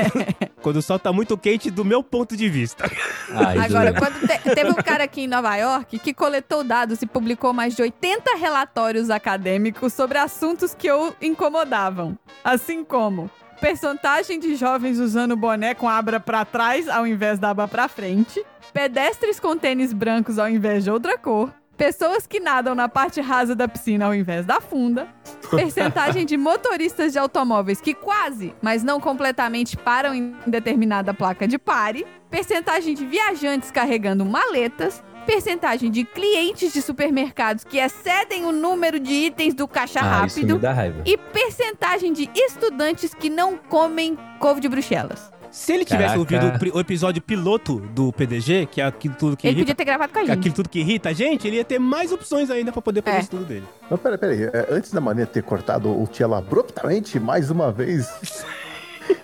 [LAUGHS] quando o sol tá muito quente, do meu ponto de vista. Ah, Agora, é. quando te- teve um cara aqui em Nova York que coletou dados e publicou mais de 80 relatórios acadêmicos sobre assuntos que o incomodavam. Assim como percentagem de jovens usando boné com a aba pra trás ao invés da aba pra frente, pedestres com tênis brancos ao invés de outra cor, pessoas que nadam na parte rasa da piscina ao invés da funda, percentagem de motoristas de automóveis que quase, mas não completamente param em determinada placa de pare, percentagem de viajantes carregando maletas, percentagem de clientes de supermercados que excedem o número de itens do caixa Ah, isso me rápido dá raiva. e percentagem de estudantes que não comem couve de bruxelas. Se ele tivesse Caraca. ouvido o, episódio piloto do PDG, que é aquilo tudo que Ele irrita. podia ter gravado com a gente. Aquilo tudo que irrita a gente, ele ia ter mais opções ainda pra poder fazer É. o estudo dele. Mas peraí, peraí. é, Antes da Maria ter cortado o Tielo abruptamente, mais uma vez. [LAUGHS]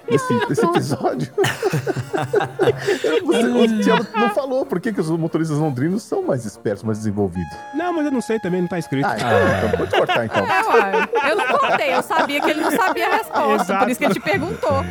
nesse, nesse episódio. Você- o Tiago não falou por que, que os motoristas londrinos são mais espertos, mais desenvolvidos. Não, mas eu não sei também, não tá escrito. Ah, então, então pode cortar então. É, uai. Eu não contei, eu sabia que ele não sabia a resposta, Exato. por isso que ele te perguntou.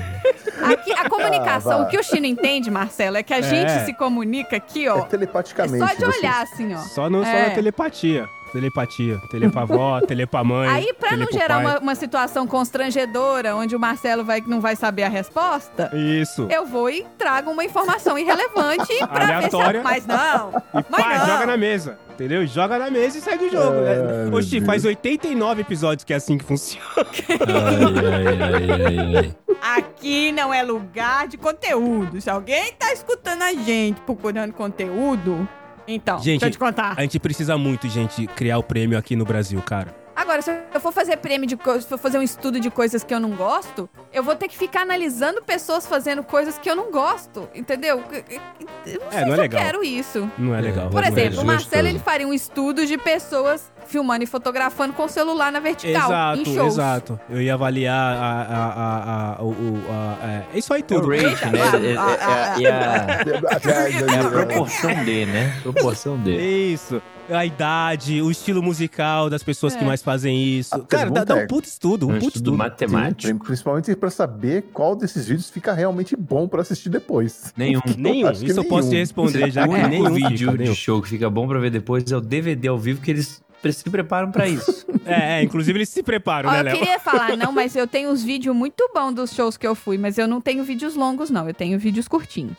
Aqui, a comunicação, Ah, o que o Chino entende, Marcelo, é que a gente se comunica aqui, É ó. É telepaticamente. só de vocês. olhar, assim, ó. Só, no, só É. na telepatia. Telepatia. Telepavó, [LAUGHS] telepamãe. Aí, pra não gerar uma, uma situação constrangedora, onde o Marcelo vai, não vai saber a resposta, Isso. eu vou e trago uma informação irrelevante [LAUGHS] pra Aleatória. ver se... Mas não, E mas pá, não. joga na mesa. Entendeu? Joga na mesa e segue o jogo. Ai, né? Oxi, Deus. faz 89 episódios que é assim que funciona. Ai, ai, ai, ai, ai. Aqui não é lugar de conteúdo. Se alguém tá escutando a gente procurando conteúdo, então, Gente, deixa eu te contar. A gente precisa muito, gente, criar o prêmio aqui no Brasil, cara. Agora, se eu for fazer prêmio de coisas, se for fazer um estudo de coisas que eu não gosto, eu vou ter que ficar analisando pessoas fazendo coisas que eu não gosto, entendeu? Eu não É, sei não é se legal. eu quero isso. Não é legal. Por é exemplo, legal. o Marcelo ele faria um estudo de pessoas filmando e fotografando com o celular na vertical, em Exato, shows. exato. Eu ia avaliar a. a, a, a, o, o- a- é, é isso aí O tudo. rate, né? É, é- é- é a, é a proporção D, né? Proporção D. Isso. A idade, o estilo musical das pessoas que É. mais fazem isso. A Cara, dá, dá um é- puto estudo, um, Um puto estudo estudo. matemático. Principalmente pra saber qual desses vídeos fica realmente bom pra assistir depois. Nenhum. [LAUGHS] Nenhum. Acho que Isso eu posso te nenhum. responder já o que único nenhum vídeo fica, de nenhum. show que fica bom pra ver depois é o DVD ao vivo que eles se preparam pra isso. [LAUGHS] É, é, inclusive eles se preparam, Ó, né, eu Léo? queria [LAUGHS] falar, não, mas eu tenho uns vídeos muito bons dos shows que eu fui, mas eu não tenho vídeos longos, não. Eu tenho vídeos curtinhos.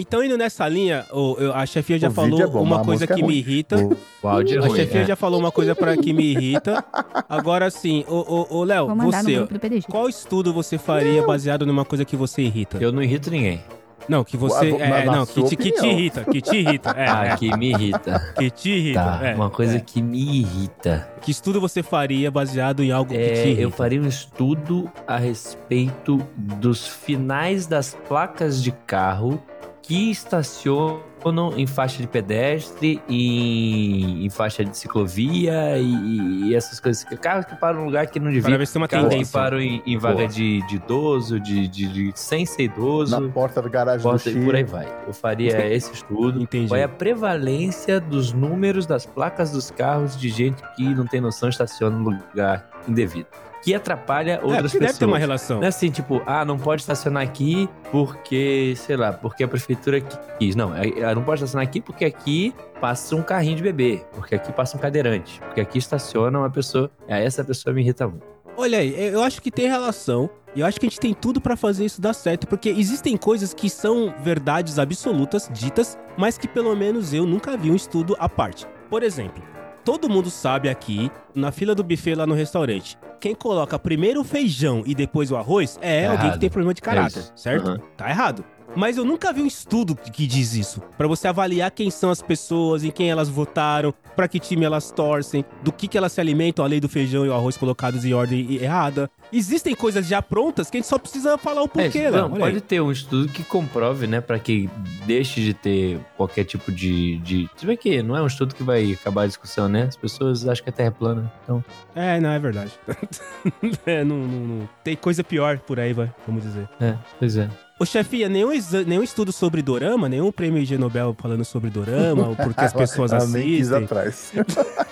Então, indo nessa linha, o- eu- a chefia já O falou é bom, uma coisa que é me irrita. O- O áudio é A chefia é. já falou uma coisa pra que me irrita. Agora sim, ô, ô, ô Léo, você, qual estudo você faria baseado numa coisa que você irrita? Eu não irrito ninguém. Não, que você. Na- É, na não, que te, que te irrita, que te irrita. É, [LAUGHS] Ah, é, que me irrita. que te irrita. Tá, é, uma coisa é. que me irrita. Que estudo você faria baseado em algo que É, te irrita? eu faria um estudo a respeito dos finais das placas de carro que estacionam em faixa de pedestre, em, em faixa de ciclovia e, e essas coisas. Carros que param num lugar que não devia. ver se tem uma Carros que tendência. param em, em vaga de, de idoso, de, de, de sem ser idoso. Na porta da garagem Porta, do e por aí Chile. vai. Eu faria esse estudo. Entendi. Qual é a prevalência dos números das placas dos carros de gente que não tem noção estaciona no lugar indevido? Que atrapalha É, outras porque pessoas. deve ter uma relação. Não é assim, tipo, ah, não pode estacionar aqui porque, sei lá, porque a prefeitura quis. Não, é- é, não pode estacionar aqui porque aqui passa um carrinho de bebê, porque aqui passa um cadeirante, porque aqui estaciona uma pessoa. É, essa pessoa me irrita muito. Olha aí, eu acho que tem relação. E eu acho que a gente tem tudo pra fazer isso dar certo, porque existem coisas que são verdades absolutas, ditas, mas que pelo menos eu nunca vi um estudo à parte. Por exemplo, todo mundo sabe aqui, na fila do buffet lá no restaurante, quem coloca primeiro o feijão e depois o arroz é alguém que errado. tem problema de caráter, isso. certo? Aham. Tá errado. Mas eu nunca vi um estudo que diz isso. Pra você avaliar quem são as pessoas, em quem elas votaram, pra que time elas torcem, do que, que elas se alimentam, além do feijão e o arroz colocados em ordem errada. Existem coisas já prontas que a gente só precisa falar o porquê, É, não, Olha pode ter um estudo que comprove, né, Pra que deixe de ter qualquer tipo de, de. Se bem que não é um estudo que vai acabar a discussão, né? As pessoas acham que a Terra é plana, então. É, não, é verdade. [LAUGHS] é, não, não, não. Tem coisa pior por aí, vai, vamos dizer. É, pois é. Ô, chefia, nenhum, nenhum estudo sobre dorama, nenhum prêmio Ig Nobel falando sobre dorama, ou porque as [LAUGHS] pessoas nem quis assistem. atrás. [LAUGHS]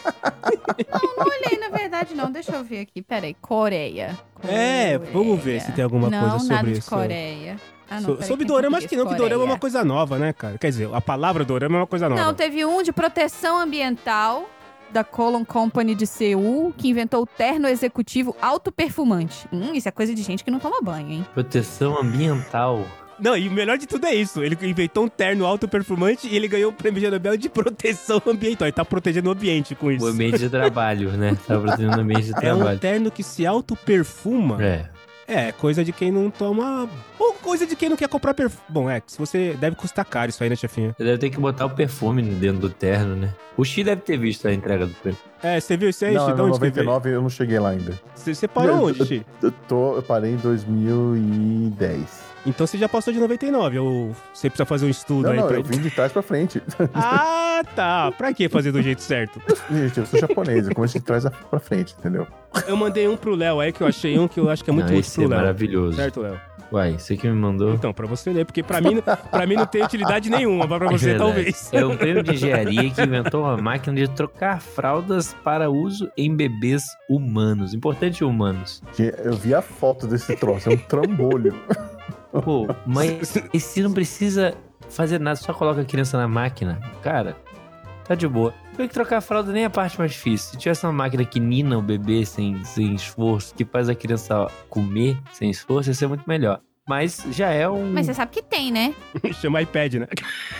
Não, não olhei, na verdade, não. Deixa eu ver aqui. Peraí. Coreia. É, Coreia. vamos ver se tem alguma não, coisa sobre nada de isso. Coreia. Ah, não, So- sobre dorama, acho que não, que dorama é uma coisa nova, né, cara? Quer dizer, a palavra dorama é uma coisa nova. Não, teve um de proteção ambiental da Colon Company de Seul, que inventou o terno executivo autoperfumante. Hum, isso é coisa de gente que não toma banho, hein? Proteção ambiental. Não, e o melhor de tudo é isso. Ele inventou um terno autoperfumante e ele ganhou o prêmio Ig Nobel de proteção ambiental. Ele tá protegendo o ambiente com isso. O ambiente de trabalho, né? Tá protegendo o ambiente de É um trabalho. terno que se autoperfuma. É. É, coisa de quem não toma. Ou coisa de quem não quer comprar perfume. Bom, é, se você. Deve custar caro isso aí, né, chefinha? Você deve ter que botar o perfume dentro do terno, né? O Xi deve ter visto a entrega do prêmio. É, você viu isso aí, não, Xi? De no onde que veio? 99 eu não cheguei lá ainda. Você, você parou Eu- onde, Xi? Eu, tô, eu parei em 2010. Então você já passou de 99, ou você precisa fazer um estudo Não, aí não, pra eu vim de trás pra frente. [LAUGHS] Ah, tá. Pra que fazer do jeito certo? Gente, eu sou japonês, eu começo de trás pra frente, entendeu? Eu mandei um pro Léo aí, que eu achei um que eu acho que é muito Não, útil pro é Léo. maravilhoso. Certo, Léo? Uai, você que me mandou. Então, pra você ler, porque pra mim, pra mim não tem utilidade nenhuma, mas pra você Verdade. talvez. É um prêmio de engenharia que inventou uma máquina de trocar fraldas para uso em bebês humanos. Importante humanos. Eu vi a foto desse troço, é um trambolho. Pô, mas e se não precisa fazer nada, só coloca a criança na máquina? Cara, tá de boa. Tem que trocar a fralda nem é a parte mais difícil. Se tivesse uma máquina que nina o bebê sem, sem esforço, que faz a criança comer sem esforço, ia ser muito melhor. Mas já é um. Mas você sabe que tem, né? [LAUGHS] Chama iPad, né?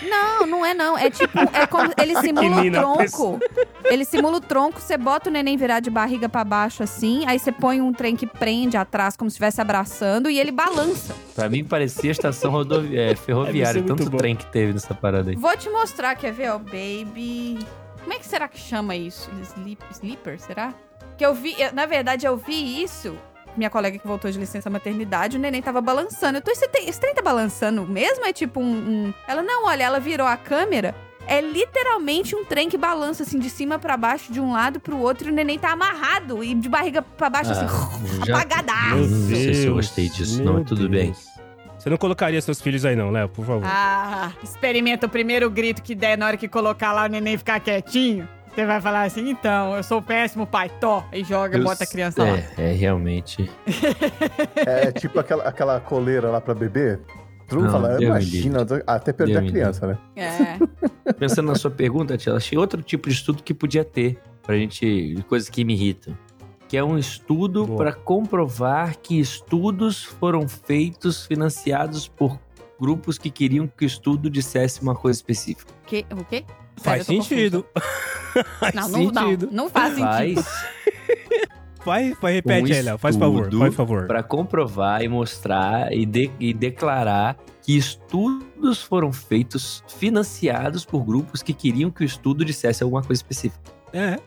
Não, não é não. É tipo, é como ele [LAUGHS] simula o tronco. Ele simula o tronco, você bota o neném virar de barriga pra baixo assim, aí você põe um trem que prende atrás como se estivesse abraçando e ele balança. Pra mim parecia estação rodovi... é, ferroviária, tanto bom. trem que teve nessa parada aí. Vou te mostrar, quer ver, ó, baby. Como é que será que chama isso? Sleep, sleeper, será? Que eu vi, eu- na verdade eu vi isso. Minha colega que voltou de licença maternidade, o neném tava balançando. Eu tô, esse, trem- esse trem tá balançando mesmo? É tipo um, um- Ela, não, olha, ela virou a câmera. É literalmente um trem que balança, assim, de cima pra baixo, de um lado pro outro, e o neném tá amarrado e de barriga pra baixo, assim, Ah, [LAUGHS] já- apagadaço. Meu Não sei se eu gostei disso, meu não, mas tudo bem. Deus. Você não colocaria seus filhos aí não, Léo, por favor. Ah, experimenta o primeiro grito que der na hora que colocar lá o neném ficar quietinho. Você vai falar assim, então, eu sou o péssimo pai, tó, e joga, Eu bota a criança lá. É, é realmente. É tipo aquela, aquela coleira lá pra bebê. Mundo Não, fala, imagina, até perder Deus a criança, né? É. [LAUGHS] Pensando na sua pergunta, Tia, achei outro tipo de estudo que podia ter pra gente, de coisas que me irritam. Que é um estudo para comprovar que estudos foram feitos financiados por grupos que queriam que o estudo dissesse uma coisa específica. Que, o quê? Faz Sério, sentido. [LAUGHS] Faz Não, não, não, sentido. não faz sentido. Faz Vai, vai, repete Um aí, Léo. Faz favor, faz favor. para comprovar e mostrar e, de- e declarar que estudos foram feitos financiados por grupos que queriam que o estudo dissesse alguma coisa específica. É.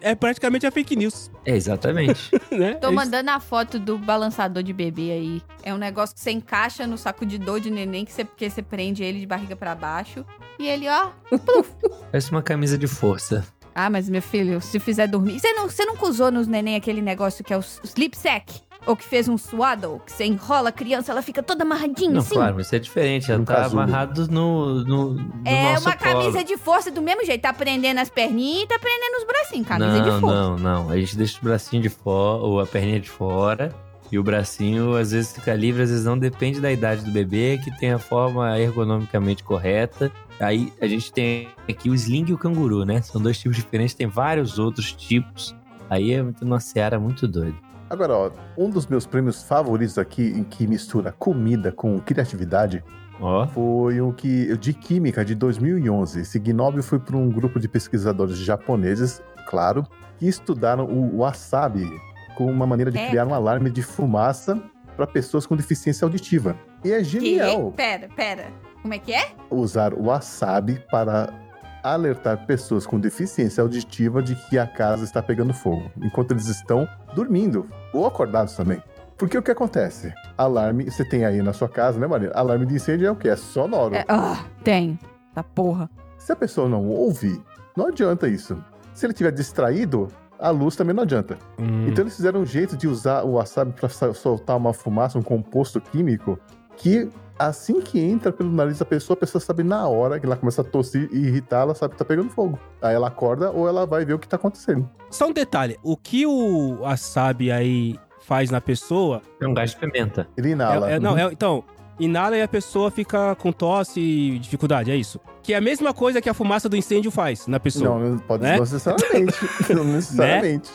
É praticamente a fake news, É, exatamente. [LAUGHS] né? Tô É mandando a foto do balançador de bebê aí. É um negócio que você encaixa no sacudidor de neném, que você, porque você prende ele de barriga pra baixo. E ele, ó. [LAUGHS] Parece uma camisa de força. Ah, mas meu filho, se fizer dormir. Você, não, você nunca usou nos neném aquele negócio que é o sleep sack? Ou que fez um swaddle? Que você enrola a criança, ela fica toda amarradinha Não, assim? claro, mas isso é diferente. Ela No tá casulo. amarrado no, no, no É nosso uma colo. camisa de força do mesmo jeito. Tá prendendo as perninhas e tá prendendo os bracinhos. Camisa não, de força. Não, não, A gente deixa o bracinho de fora, ou a perninha de fora. E o bracinho às vezes fica livre, às vezes não. Depende da idade do bebê, que tem a forma ergonomicamente correta. Aí a gente tem aqui o sling e o canguru, né? São dois tipos diferentes, tem vários outros tipos. Aí é uma seara muito doida. Agora, ó, um dos meus prêmios favoritos aqui, em que mistura comida com criatividade, Ó, foi o que de química de 2011. Esse Gnóbio foi para um grupo de pesquisadores japoneses, claro, que estudaram o wasabi como uma maneira de É. criar um alarme de fumaça para pessoas com deficiência auditiva. E é Que? genial Pera, pera. Como é que é? usar o wasabi para alertar pessoas com deficiência auditiva de que a casa está pegando fogo, enquanto eles estão dormindo ou acordados também. Porque o que acontece? Alarme, você tem aí na sua casa, né, Maria? Alarme de incêndio é o quê? É sonoro. É, ah, tem. Tá porra. Se a pessoa não ouve, não adianta isso. Se ele estiver distraído, a luz também não adianta. Hum, Então eles fizeram um jeito de usar o wasabi para soltar uma fumaça, um composto químico, que assim que entra pelo nariz da pessoa, a pessoa sabe na hora que ela começa a tossir e irritar, ela sabe que tá pegando fogo. Aí ela acorda ou ela vai ver o que tá acontecendo. Só um detalhe. O que o wasabi aí faz na pessoa... é um gás de pimenta. Ele inala. É, é- não, é, então, inala e a pessoa fica com tosse e dificuldade, é isso. Que é a mesma coisa que a fumaça do incêndio faz na pessoa. Não, não pode Né? [LAUGHS] não necessariamente. não necessariamente.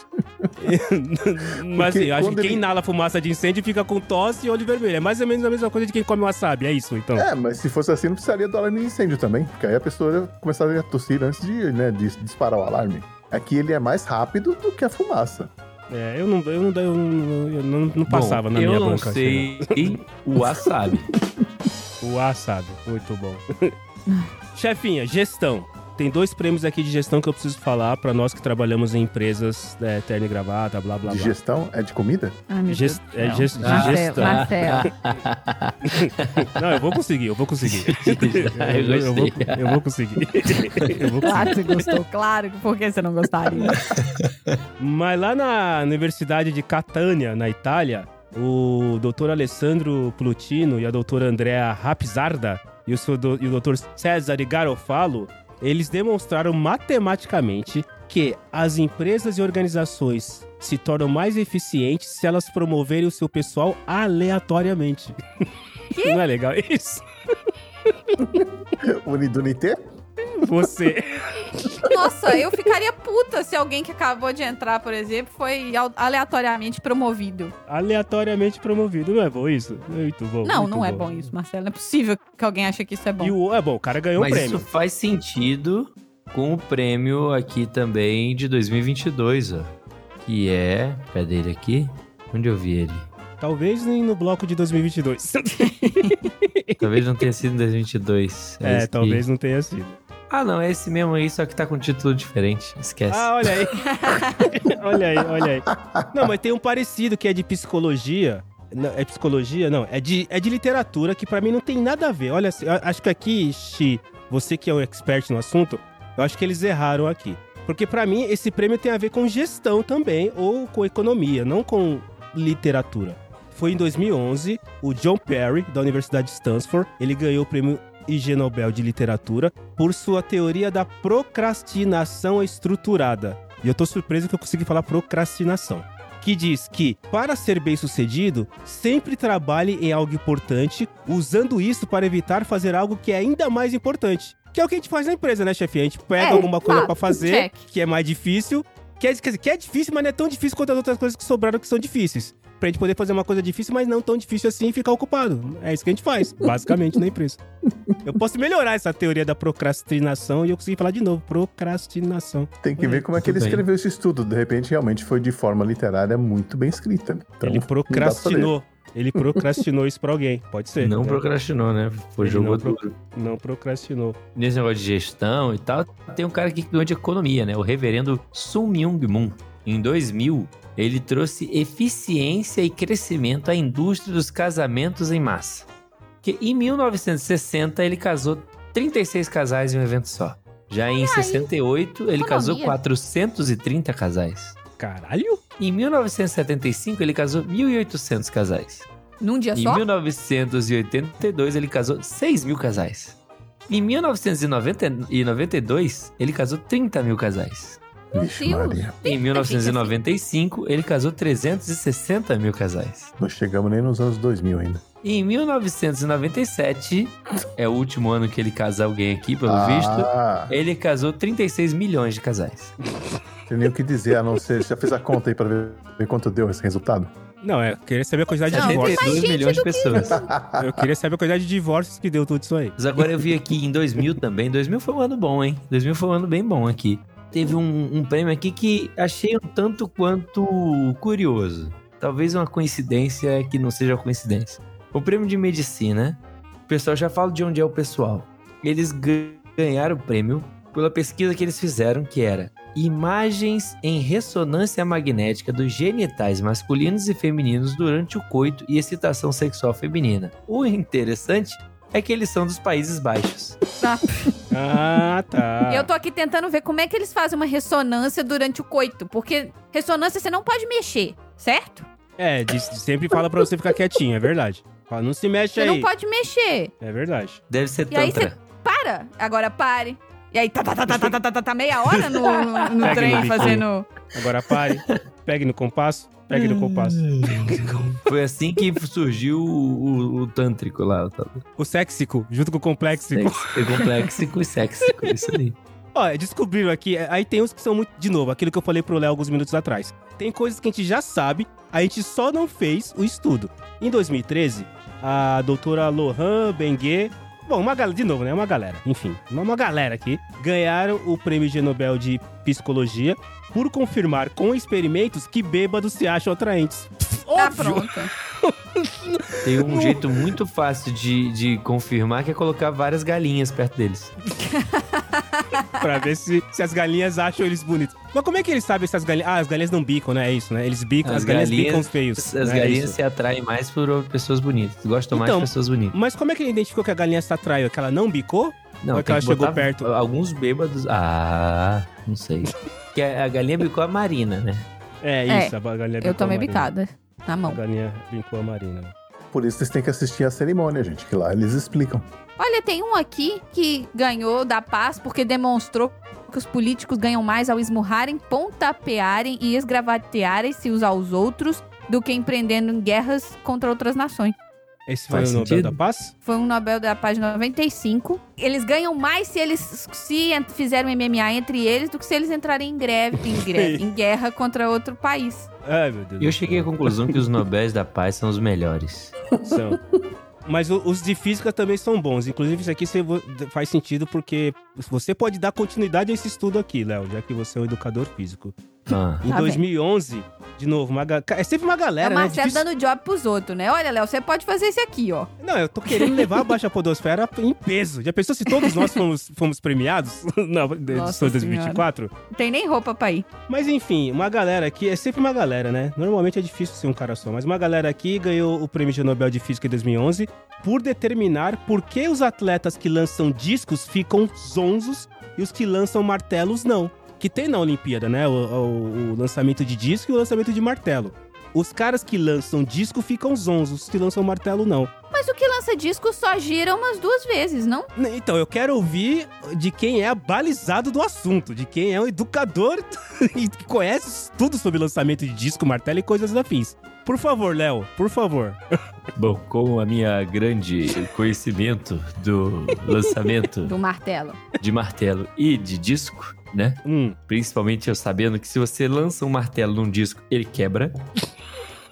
[LAUGHS] Mas assim, acho que quem ele- inala fumaça de incêndio fica com tosse e olho vermelho. É mais ou menos a mesma coisa de quem come wasabi, é isso, então. É, mas se fosse assim, não precisaria do alarme de incêndio também. Porque aí a pessoa começaria a tossir antes de, né, de disparar o alarme. Aqui ele é mais rápido do que a fumaça. É, eu não, eu não, eu não, eu não, não passava Bom, na minha Eu não assim, sei o wasabi. [LAUGHS] O wasabi, muito bom. [LAUGHS] Chefinha, gestão. Tem dois prêmios aqui de gestão que eu preciso falar pra nós que trabalhamos em empresas, é, terno e gravata, blá blá De blá. gestão é de comida? Ai, meu Gest- Deus é gest- de Marcelo, gestão. Marcelo. [LAUGHS] Não, eu vou conseguir, eu vou conseguir. Eu [LAUGHS] eu, vou, gostei. eu vou conseguir. eu vou conseguir. [LAUGHS] Claro que você gostou, claro. Por que você não gostaria? Mas lá na Universidade de Catânia, na Itália, o doutor Alessandro Plutino e a doutora Andrea Rapzarda e o, seu do, e o doutor César Garofalo, eles demonstraram matematicamente que as empresas e organizações se tornam mais eficientes se elas promoverem o seu pessoal aleatoriamente. [LAUGHS] Não é legal isso? Unidunité? Você. Nossa, eu ficaria puta se alguém que acabou de entrar, por exemplo, foi al- aleatoriamente promovido. Aleatoriamente promovido. Não é bom isso? Muito bom. não, muito não é bom isso, Marcelo. Não é possível que alguém ache que isso é bom. E o, é bom, o cara ganhou Mas o prêmio. isso faz sentido com o prêmio aqui também de 2022, ó. Que é... Cadê ele aqui? Onde eu vi ele? Talvez nem no bloco de 2022. [LAUGHS] Talvez não tenha sido em 2022. é, esse talvez aqui. não tenha sido. Ah, não, é esse mesmo aí, só que tá com título diferente. Esquece. Ah, olha aí. [LAUGHS] olha aí, olha aí. Não, mas tem um parecido que é de psicologia. Não, é psicologia? Não, é de, é de literatura que pra mim não tem nada a ver. Olha, acho que aqui, Xi, você que é o expert no assunto, eu acho que eles erraram aqui. Porque pra mim esse prêmio tem a ver com gestão também ou com economia, não com literatura. Foi em 2011, o John Perry, da Universidade de Stanford, ele ganhou o prêmio IG Nobel de Literatura por sua teoria da procrastinação estruturada. E eu tô surpreso que eu consegui falar procrastinação. Que diz que, para ser bem sucedido, sempre trabalhe em algo importante, usando isso para evitar fazer algo que é ainda mais importante. Que é o que a gente faz na empresa, né, chefe? A gente pega É, alguma coisa pra fazer, check. que é mais difícil. Que é, quer dizer, que é difícil, mas não é tão difícil quanto as outras coisas que sobraram que são difíceis. Pra gente poder fazer uma coisa difícil, mas não tão difícil assim e ficar ocupado. É isso que a gente faz, basicamente, na empresa. Eu posso melhorar essa teoria da procrastinação e eu consegui falar de novo. Procrastinação. Tem que ver como é que ele bem. escreveu esse estudo. De repente, realmente foi de forma literária muito bem escrita. Então, Ele procrastinou. Ele procrastinou isso pra alguém. Pode ser. não né? procrastinou, né? Foi Ele jogou não pro-. Não procrastinou. Nesse negócio de gestão e tal, tem um cara aqui que ganhou de economia, né? O reverendo Sun Myung Moon. Em 2000, ele trouxe eficiência e crescimento à indústria dos casamentos em massa. Que em 1960 ele casou 36 casais em um evento só. Já em 68, ele casou Economia. 430 casais. Caralho? Em 1975, ele casou 1.800 casais. Num dia Em só? 1982, ele casou 6 mil casais. Em 1992, ele casou 30 mil casais. Vixe, Deus. Maria. Em 1995, ele casou 360 mil casais. Não chegamos nem nos anos 2000 ainda. E em 1997, é o último ano que ele casa alguém aqui, pelo visto, ah, ele casou 36 milhões de casais. Tem nem o que dizer, a não ser. Já fez a conta aí pra ver, ver quanto deu esse resultado? Não, é. Eu queria saber a quantidade Não, de divórcios. mais 72 gente milhões de pessoas. Eu queria saber a quantidade de divórcios que deu tudo isso aí. Mas agora eu vi aqui em 2000 também. 2000 foi um ano bom, hein? 2000 foi um ano bem bom aqui. Teve um, um prêmio aqui que achei um tanto quanto curioso. Talvez uma coincidência que não seja coincidência. O prêmio de medicina. O pessoal já fala de onde é o pessoal. Eles gan- ganharam o prêmio pela pesquisa que eles fizeram, que era imagens em ressonância magnética dos genitais masculinos e femininos durante o coito e excitação sexual feminina. O interessante é que eles são dos Países Baixos. Ah, tá. Eu tô aqui tentando ver como é que eles fazem uma ressonância durante o coito. Porque ressonância você não pode mexer, certo? É, diz- sempre fala pra você ficar quietinho, é verdade. Fala, não se mexe Você aí. não pode mexer. É verdade. Deve ser E aí tantra. Para! Agora pare. E aí, tá, tá, tá, tá, tá, tá, tá, tá meia hora no, no, no trem no fazendo. Agora pare, pegue no compasso, pegue no compasso. Foi assim que surgiu o, o- o tântrico lá. tá? O séxico, junto com o complexico. Sex- Complexico e séxico, isso aí. [LAUGHS] Ó, descobriram aqui, é, aí tem uns que são muito, de novo, aquilo que eu falei pro Léo alguns minutos atrás. Tem coisas que a gente já sabe, a gente só não fez o estudo. Em 2013, a doutora Lohan Bengue, bom, uma galera, de novo, né, uma galera, enfim, uma, uma galera aqui, ganharam o prêmio de Nobel de Psicologia por confirmar com experimentos que bêbados se acham atraentes. Tá Óbvio! pronto. [LAUGHS] Tem um jeito muito fácil de, de confirmar que é colocar várias galinhas perto deles. [LAUGHS] pra ver se, se as galinhas acham eles bonitos. Mas como é que eles sabem se as galinhas... Ah, as galinhas não bicam, né? É isso, né? Eles bicam, as, As galinhas, galinhas- bicam os feios. As né? É galinhas isso. se atraem mais por pessoas bonitas. Gostam mais Então, de pessoas bonitas. Mas como é que ele identificou que a galinha se atraiu? Que ela não bicou? Não, Ou é que ela chegou perto? Alguns bêbados. Ah, não sei. Que a a galinha bicou a Marina, né? É, É, isso, a galinha Eu bicou tomei a Marina. bicada. na A mão. galinha brincou a Marina. Por isso vocês têm que assistir a cerimônia, gente, que lá eles explicam. Olha, tem um aqui que ganhou da paz porque demonstrou que os políticos ganham mais ao esmurrarem, pontapearem e esgravatearem-se uns aos outros do que empreendendo em guerras contra outras nações. Esse foi Faz o Nobel sentido. da Paz? Foi um Nobel da Paz de 95. Eles ganham mais se eles se fizeram MMA entre eles do que se eles entrarem em greve, em, [LAUGHS] greve, em guerra contra outro país. Ai, meu Deus. E eu cheguei à conclusão que os Nobéis da Paz são os melhores. São. Mas os de física também são bons. Inclusive, isso aqui faz sentido porque você pode dar continuidade a esse estudo aqui, Léo, já que você é um educador físico. Ah, Em Tá bem. 2011, de novo, uma ga- é sempre uma É galera, o né? Marcelo dando job pros outros, né? Olha, Léo, você pode fazer esse aqui, ó. Não, eu tô querendo levar a Baixa Podosfera em peso. Já pensou se todos nós fomos, fomos premiados [LAUGHS] na edição de 2024? Não tem nem roupa pra ir. Mas enfim, uma galera aqui, é sempre uma galera, né? Normalmente é difícil ser um cara só, mas uma galera aqui ganhou o prêmio de Nobel de Física em 2011 por determinar por que os atletas que lançam discos ficam zonzos e os que lançam martelos não. Que tem na Olimpíada, né? O, o- o lançamento de disco e o lançamento de martelo. Os caras que lançam disco ficam zonzos, os que lançam martelo não. Mas o que lança disco só gira umas duas vezes, não? Então, eu quero ouvir de quem é abalizado do assunto, de quem é um educador [LAUGHS] e que conhece tudo sobre lançamento de disco, martelo e coisas afins. Por favor, Léo, por favor. [LAUGHS] bom, com a minha grande conhecimento do lançamento Do martelo. de martelo e de disco, né? Hum, Principalmente eu sabendo que se você lança um martelo num disco, ele quebra. [LAUGHS]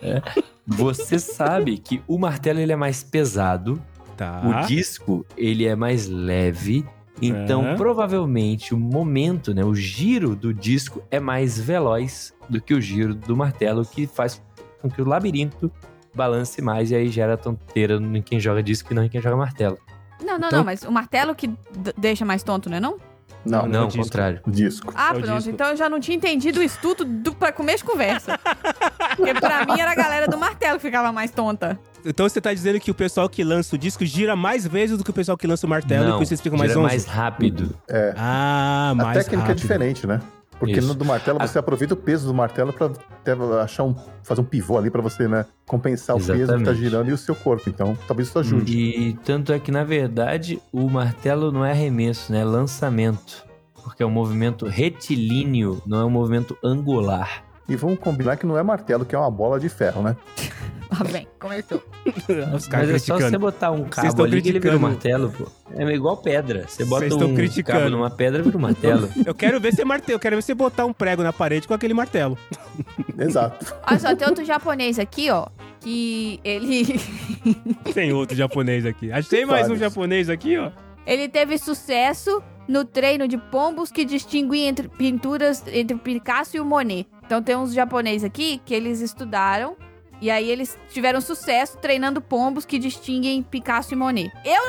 É. Você sabe que o martelo ele é mais pesado, tá. o disco ele é mais leve. Então, É. provavelmente, o momento, né, o giro do disco é mais veloz do que o giro do martelo, que faz com que o labirinto balance mais e aí gera tonteira em quem joga disco e não em quem joga martelo. Não, não, Então- não, mas o martelo que deixa mais tonto, não é não? Não, não, é ao contrário. disco. Ah, É o pronto. disco. Então eu já não tinha entendido o estudo do, pra começo de conversa. Porque pra mim era a galera do martelo que ficava mais tonta. Então você tá dizendo que o pessoal que lança o disco gira mais vezes do que o pessoal que lança o martelo e não, por isso eles ficam mais gira mais rápido. É. Ah, A mais técnica é rápido. diferente, né? Porque Isso. no do martelo você aproveita o peso do martelo até achar um, fazer um pivô ali pra você, né? Compensar o peso que tá Exatamente. girando e o seu corpo. Então, talvez isso ajude. E tanto é que, na verdade, o martelo não é arremesso, né? É lançamento. Porque é um movimento retilíneo, não é um movimento angular. E vamos combinar que não é martelo, que é uma bola de ferro, né? [LAUGHS] [LAUGHS] Ah, bem, começou. Os caras Mas é só você botar um estão cabo ali que ele vira um martelo, pô. É igual pedra. Você bota Vocês estão um criticando. cabo numa pedra, vira um martelo. [LAUGHS] Eu quero ver você martelo, eu quero ver você botar um prego na parede com aquele martelo. [LAUGHS] Exato. Olha só, tem outro japonês aqui, ó. Que ele. Tem outro japonês aqui. Achei mais um japonês aqui, ó. ele teve sucesso no treino de pombos que distinguem entre pinturas entre Picasso e o Monet. Então tem uns japoneses aqui que eles estudaram. E aí eles tiveram sucesso treinando pombos que distinguem Picasso e Monet. Eu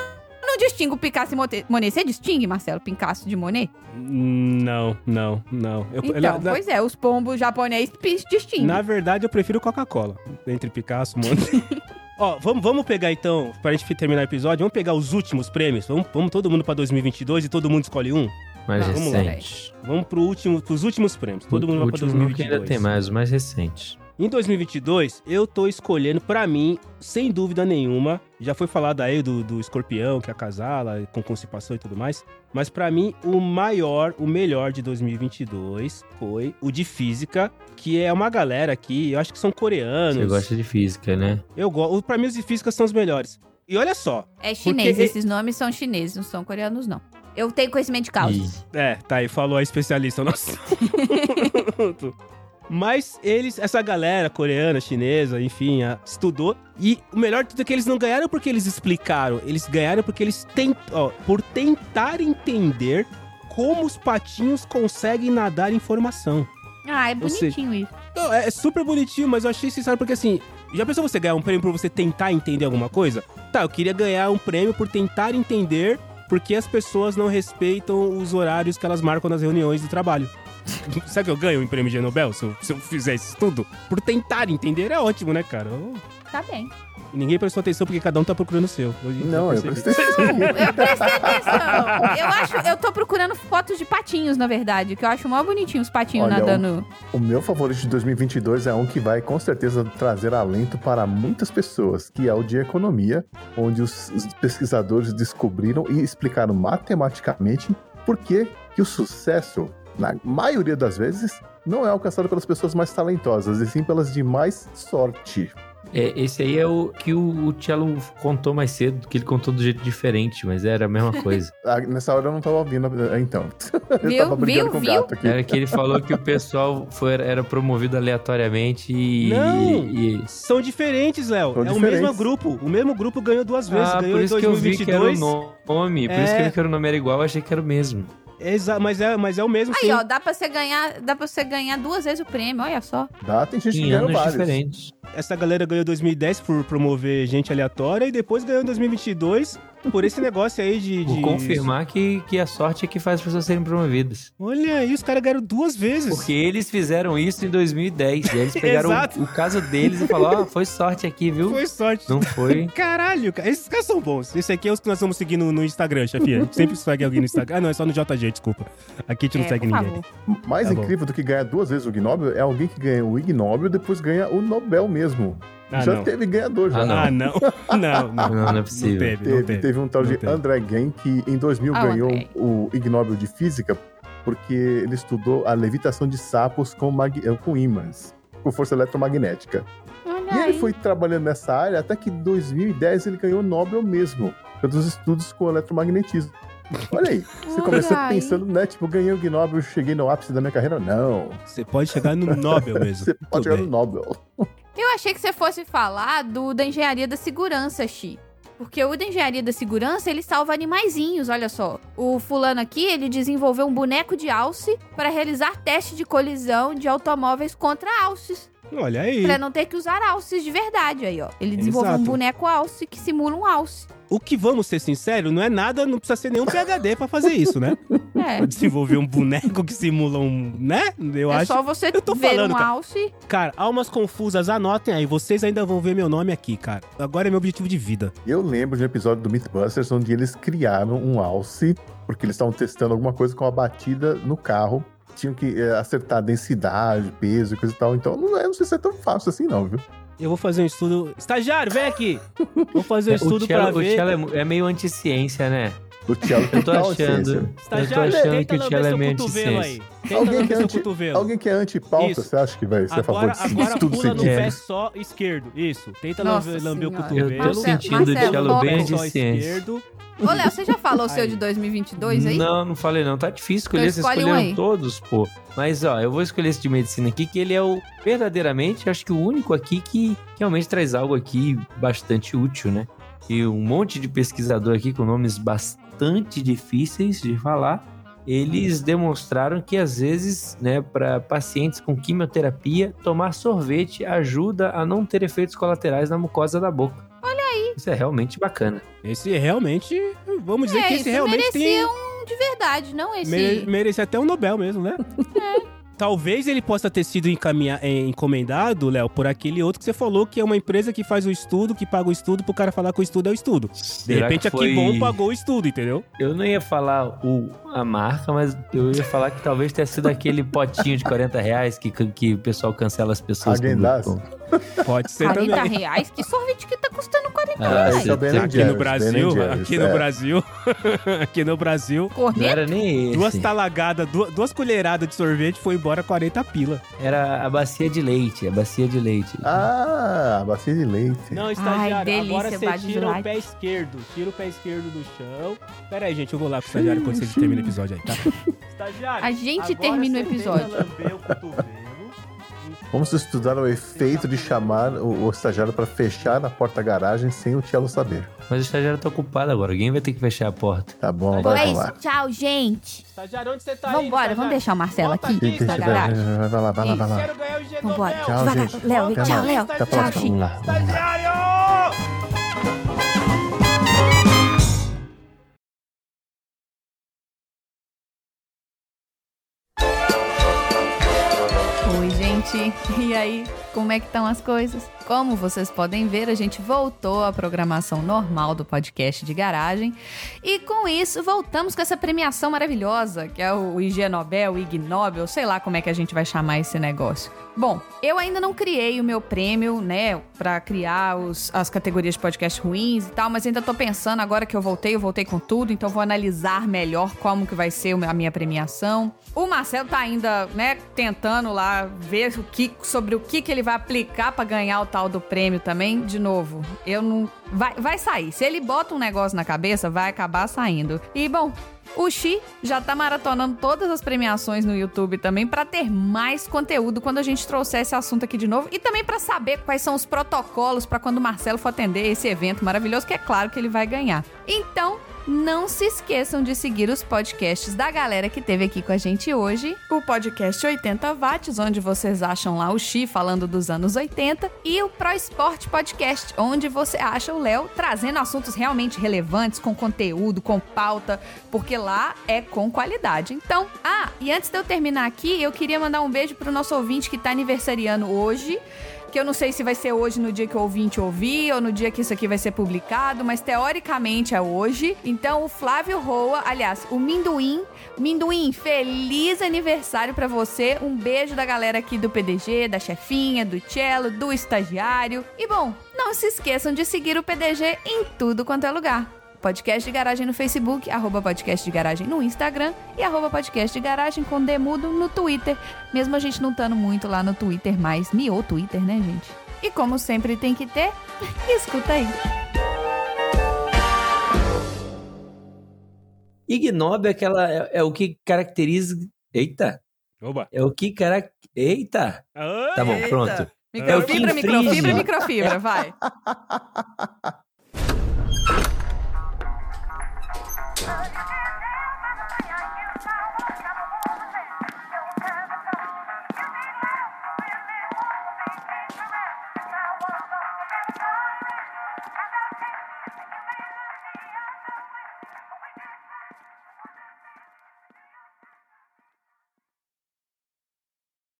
não distingo Picasso e Monet. Você distingue, Marcelo, Picasso de Monet? Não, não, não. Eu- Então, na, na- pois é, os pombos japoneses distinguem. na verdade, eu prefiro Coca-Cola. Entre Picasso e Monte. [LAUGHS] Ó, vamos, vamos pegar então, pra gente terminar o episódio, vamos pegar os últimos prêmios. Vamos, vamos todo mundo pra 2022 e todo mundo escolhe um? Mais Vamos lá. recente. Vamos pro último, pros últimos prêmios. Todo mundo o vai pra último não, que 2022. ainda tem mais, os mais recentes. Em 2022, eu tô escolhendo, pra mim, sem dúvida nenhuma, já foi falado aí do, do escorpião, que acasala, com constipação e tudo mais, mas pra mim, o maior, o melhor de 2022 foi o de física, que é uma galera aqui, eu acho que são coreanos. Você gosta de física, né? Eu gosto, pra mim os de física são os melhores. E olha só, É chinês, Porque- esses nomes são chineses, não são coreanos, não. Eu tenho conhecimento de causa. E É, tá aí, falou a especialista no [LAUGHS] assunto. Mas eles, essa galera coreana, chinesa, enfim, a- estudou. E o melhor de tudo é que eles não ganharam porque eles explicaram. Eles ganharam porque eles tent, ó, por tentar entender como os patinhos conseguem nadar informação. Ah, é Ou seja- bonitinho isso. Não, é, é super bonitinho, mas eu achei sensacional porque assim. Já pensou você ganhar um prêmio por você tentar entender alguma coisa? Tá, eu queria ganhar um prêmio por tentar entender por que as pessoas não respeitam os horários que elas marcam nas reuniões do trabalho. [LAUGHS] Sabe que eu ganho um prêmio de Nobel se eu, se eu fizer isso tudo? Por tentar entender é ótimo, né, cara? Eu- Tá bem. E ninguém prestou atenção porque cada um tá procurando o seu. Hoje Não, eu prestei atenção. [LAUGHS] Eu prestei atenção. Eu acho, eu tô procurando fotos de patinhos, na verdade, que eu acho mó bonitinho os patinhos Olha, nadando. O meu favorito de 2022 é um que vai com certeza trazer alento para muitas pessoas, que é o de economia, onde os, os pesquisadores descobriram e explicaram matematicamente por que, que o sucesso, na maioria das vezes, não é alcançado pelas pessoas mais talentosas, e sim pelas de mais sorte. É, esse aí é o que o, o Cello contou mais cedo, que ele contou do jeito diferente, mas era a mesma coisa. [LAUGHS] Ah, nessa hora eu não tava ouvindo, ah, então. [LAUGHS] eu Viu? tava brigando Viu? com o gato aqui. Era que ele falou que o pessoal foi, era promovido aleatoriamente e. Não! e- São diferentes, Léo. São é o diferentes. mesmo grupo. O mesmo grupo ganhou duas vezes. Ah, ganhou por em isso que eu vi que era o 2022. nome. Por isso É. que eu vi que era o nome era igual, eu achei que era o mesmo. Exa mas, é, mas é o mesmo, Aí, sim. ó, dá pra você ganhar, dá pra você ganhar duas vezes o prêmio, olha só. Dá, tem gente que Em ganhou anos vários. diferentes. Essa galera ganhou em 2010 por promover gente aleatória e depois ganhou em 2022 por esse negócio aí de... De- confirmar que, que a sorte é que faz as pessoas serem promovidas. Olha aí, os caras ganharam duas vezes. Porque eles fizeram isso em 2010. E aí eles [LAUGHS] pegaram o, o caso deles e falaram: Ó, foi sorte aqui, viu? Foi sorte. Não foi. [LAUGHS] Caralho, cara. Esses caras são bons. Esse aqui é os que nós vamos seguir no, no Instagram, chefia. [LAUGHS] Sempre segue alguém no Instagram. Ah, não, é só no JG, desculpa. Aqui a gente não É, segue ninguém. favor. Mais Tá bom. incrível do que ganhar duas vezes o Nobel é alguém que ganha o Ig Nobel e depois ganha o Nobel mesmo. Ah, já não. teve ganhador, já. Ah, não. Ah, não. [LAUGHS] Não, não. Não, não é possível. teve, Teve, não teve. teve um tal Não de teve. André Gen que em 2000 Ah, ganhou André. o Ig Nobel de Física porque ele estudou a levitação de sapos com, mag... eh, com ímãs, com força eletromagnética. Olha E ele aí. foi trabalhando nessa área até que em 2010 ele ganhou o Nobel mesmo, pelos estudos com eletromagnetismo. Olha aí, você aí. pensando, né? Tipo, ganhei o Ig Nobel, cheguei no ápice da minha carreira. Não, Você pode chegar no Nobel mesmo. você Tudo pode chegar bem. no Nobel. Eu achei que você fosse falar do da engenharia da segurança, Xi. Porque o da engenharia da segurança, ele salva animaizinhos, olha só. O fulano aqui, ele desenvolveu um boneco de alce para realizar teste de colisão de automóveis contra alces. Olha aí. Pra não ter que usar alces de verdade aí, ó. Ele desenvolveu Exato. um boneco alce que simula um alce. O que, vamos ser sinceros, não é nada, não precisa ser nenhum PHD pra fazer isso, né? [LAUGHS] É. Pra desenvolver um boneco que simula um. né? Eu é acho. só você Eu tô ver falando, um cara. alce. Cara, almas confusas, anotem aí. Vocês ainda vão ver meu nome aqui, cara. Agora é meu objetivo de vida. Eu lembro de um episódio do Mythbusters onde eles criaram um alce, porque eles estavam testando alguma coisa com a batida no carro. Tinham que eh, acertar a densidade, peso e coisa e tal. Então, não, é- não sei se é tão fácil assim, não, viu? Eu vou fazer um estudo. Estagiário, vem aqui! Vou fazer um o estudo pra Cello, o ver. Cello é é, meio anti-ciência, né? O Thiago Eu tô total achando. ciência. Eu tô Estagiário, achando que o Cello é meio. Tenta Alguém que, é seu anti, cotovelo. alguém que é anti-pauta, você acha que vai ser a favor Agora, de agora estudo pula no pé só esquerdo. Isso. Tenta Nossa lamber, o cotovelo. Eu tô Marcelo- sentindo o Cello bem anti-ciência. Ô, Léo, você já falou o seu de 2022 aí? Não, não falei não. Tá difícil escolher, Então vocês escolhe um escolheram aí. todos, pô. Mas, ó, eu vou escolher esse de medicina aqui, que ele é o, verdadeiramente, acho que o único aqui que realmente traz algo aqui bastante útil, né? E um monte de pesquisador aqui com nomes bastante difíceis de falar, eles demonstraram que às vezes, né, para pacientes com quimioterapia, tomar sorvete ajuda a não ter efeitos colaterais na mucosa da boca. Olha aí. Isso é realmente bacana. Esse realmente. Vamos dizer é, que esse realmente merecia tem. um de verdade, não esse... Mere, merecia até um Nobel mesmo, né? Talvez ele possa ter sido eh, encomendado, Léo, por aquele outro que você falou, que é uma empresa que faz o estudo, que paga o estudo, pro cara falar que o estudo é o estudo. De Será repente, foi- bom pagou o estudo, entendeu? Eu não ia falar o, a marca, mas eu ia falar que talvez tenha sido aquele potinho de 40 reais que, que o pessoal cancela as pessoas. Häagen-Dazs? compram. Pode ser 40 também. reais? Que sorvete que tá custando 40 Ah, reais? é você- Aqui Jerry's, no Brasil, aqui no é. Brasil, [LAUGHS] aqui no Brasil, Não Corneta? era nem esse. duas talagadas, duas, duas colheradas de sorvete foi embora 40 pila. Era a bacia de leite, a bacia de leite. Ah, bacia de leite. Não, Ai, estagiário, delícia, agora você tira o pé esquerdo. Tira o pé esquerdo do chão. Pera aí, gente, eu vou lá pro estagiário quando vocês terminam o episódio aí, tá? [LAUGHS] Estagiário, A gente agora termina o episódio. tenta lamber o cotovelo. Vamos estudar o efeito de chamar o, o estagiário para fechar na porta-garagem sem o Tielo saber. Mas o estagiário tá ocupado agora, alguém vai ter que fechar a porta. Tá bom, vai É vamos isso, lá. tchau, gente. Estagiário, onde você tá aí, Vambora, vamos deixar o Marcelo aqui, aqui, Deixa, garagem. vai, vai lá, vai lá, vai lá. Quero ganhar o G Vambora. Tchau, Devagar. gente. Léo, tchau. Léo. Tchau. Chico. Estagiário! Gente. E aí, como é que estão as coisas? Como vocês podem ver, a gente voltou à programação normal do podcast de garagem. E com isso, voltamos com essa premiação maravilhosa, que é o IG Nobel, o Ig Nobel, sei lá como é que a gente vai chamar esse negócio. Bom, eu ainda não criei o meu prêmio, né, pra criar os, as categorias de podcast ruins e tal, mas ainda tô pensando agora que eu voltei, eu voltei com tudo, então vou analisar melhor como que vai ser a minha premiação. O Marcelo tá ainda, né, tentando lá ver o que, sobre o que, que ele vai aplicar pra ganhar o tal do prêmio também. De novo, eu não. Vai, vai sair. Se ele bota um negócio na cabeça, vai acabar saindo. E bom. O Xi já tá maratonando todas as premiações no YouTube também para ter mais conteúdo quando a gente trouxer esse assunto aqui de novo e também para saber quais são os protocolos para quando o Marcelo for atender esse evento maravilhoso que é claro que ele vai ganhar. Então, não se esqueçam de seguir os podcasts da galera que teve aqui com a gente hoje. O podcast 80 Watts, onde vocês acham lá o Xi falando dos anos 80. E o Pro Esporte Podcast, onde você acha o Léo trazendo assuntos realmente relevantes, com conteúdo, com pauta, porque lá é com qualidade. Então, ah, e antes de eu terminar aqui, eu queria mandar um beijo pro nosso ouvinte que tá aniversariando hoje que eu não sei se vai ser hoje no dia que o ouvinte ouvir ou no dia que isso aqui vai ser publicado, mas teoricamente é hoje. Então o Flávio Roa, aliás, o Minduim, Minduim, feliz aniversário para você. Um beijo da galera aqui do PDG, da chefinha, do cello, do estagiário. E bom, não se esqueçam de seguir o PDG em tudo quanto é lugar. Podcast de Garagem no Facebook, arroba Podcast de Garagem no Instagram e arroba Podcast de Garagem com Demudo no Twitter. Mesmo a gente não estando muito lá no Twitter mais, miou Twitter, né, gente? E como sempre tem que ter, [LAUGHS] escuta aí. Ignob é aquela. É, é o que caracteriza. Eita! Oba. É o que caracteriza. Eita! Tá bom, Eita. pronto. Microfibra, É o que microfibra, microfibra, vai. [LAUGHS] Oh,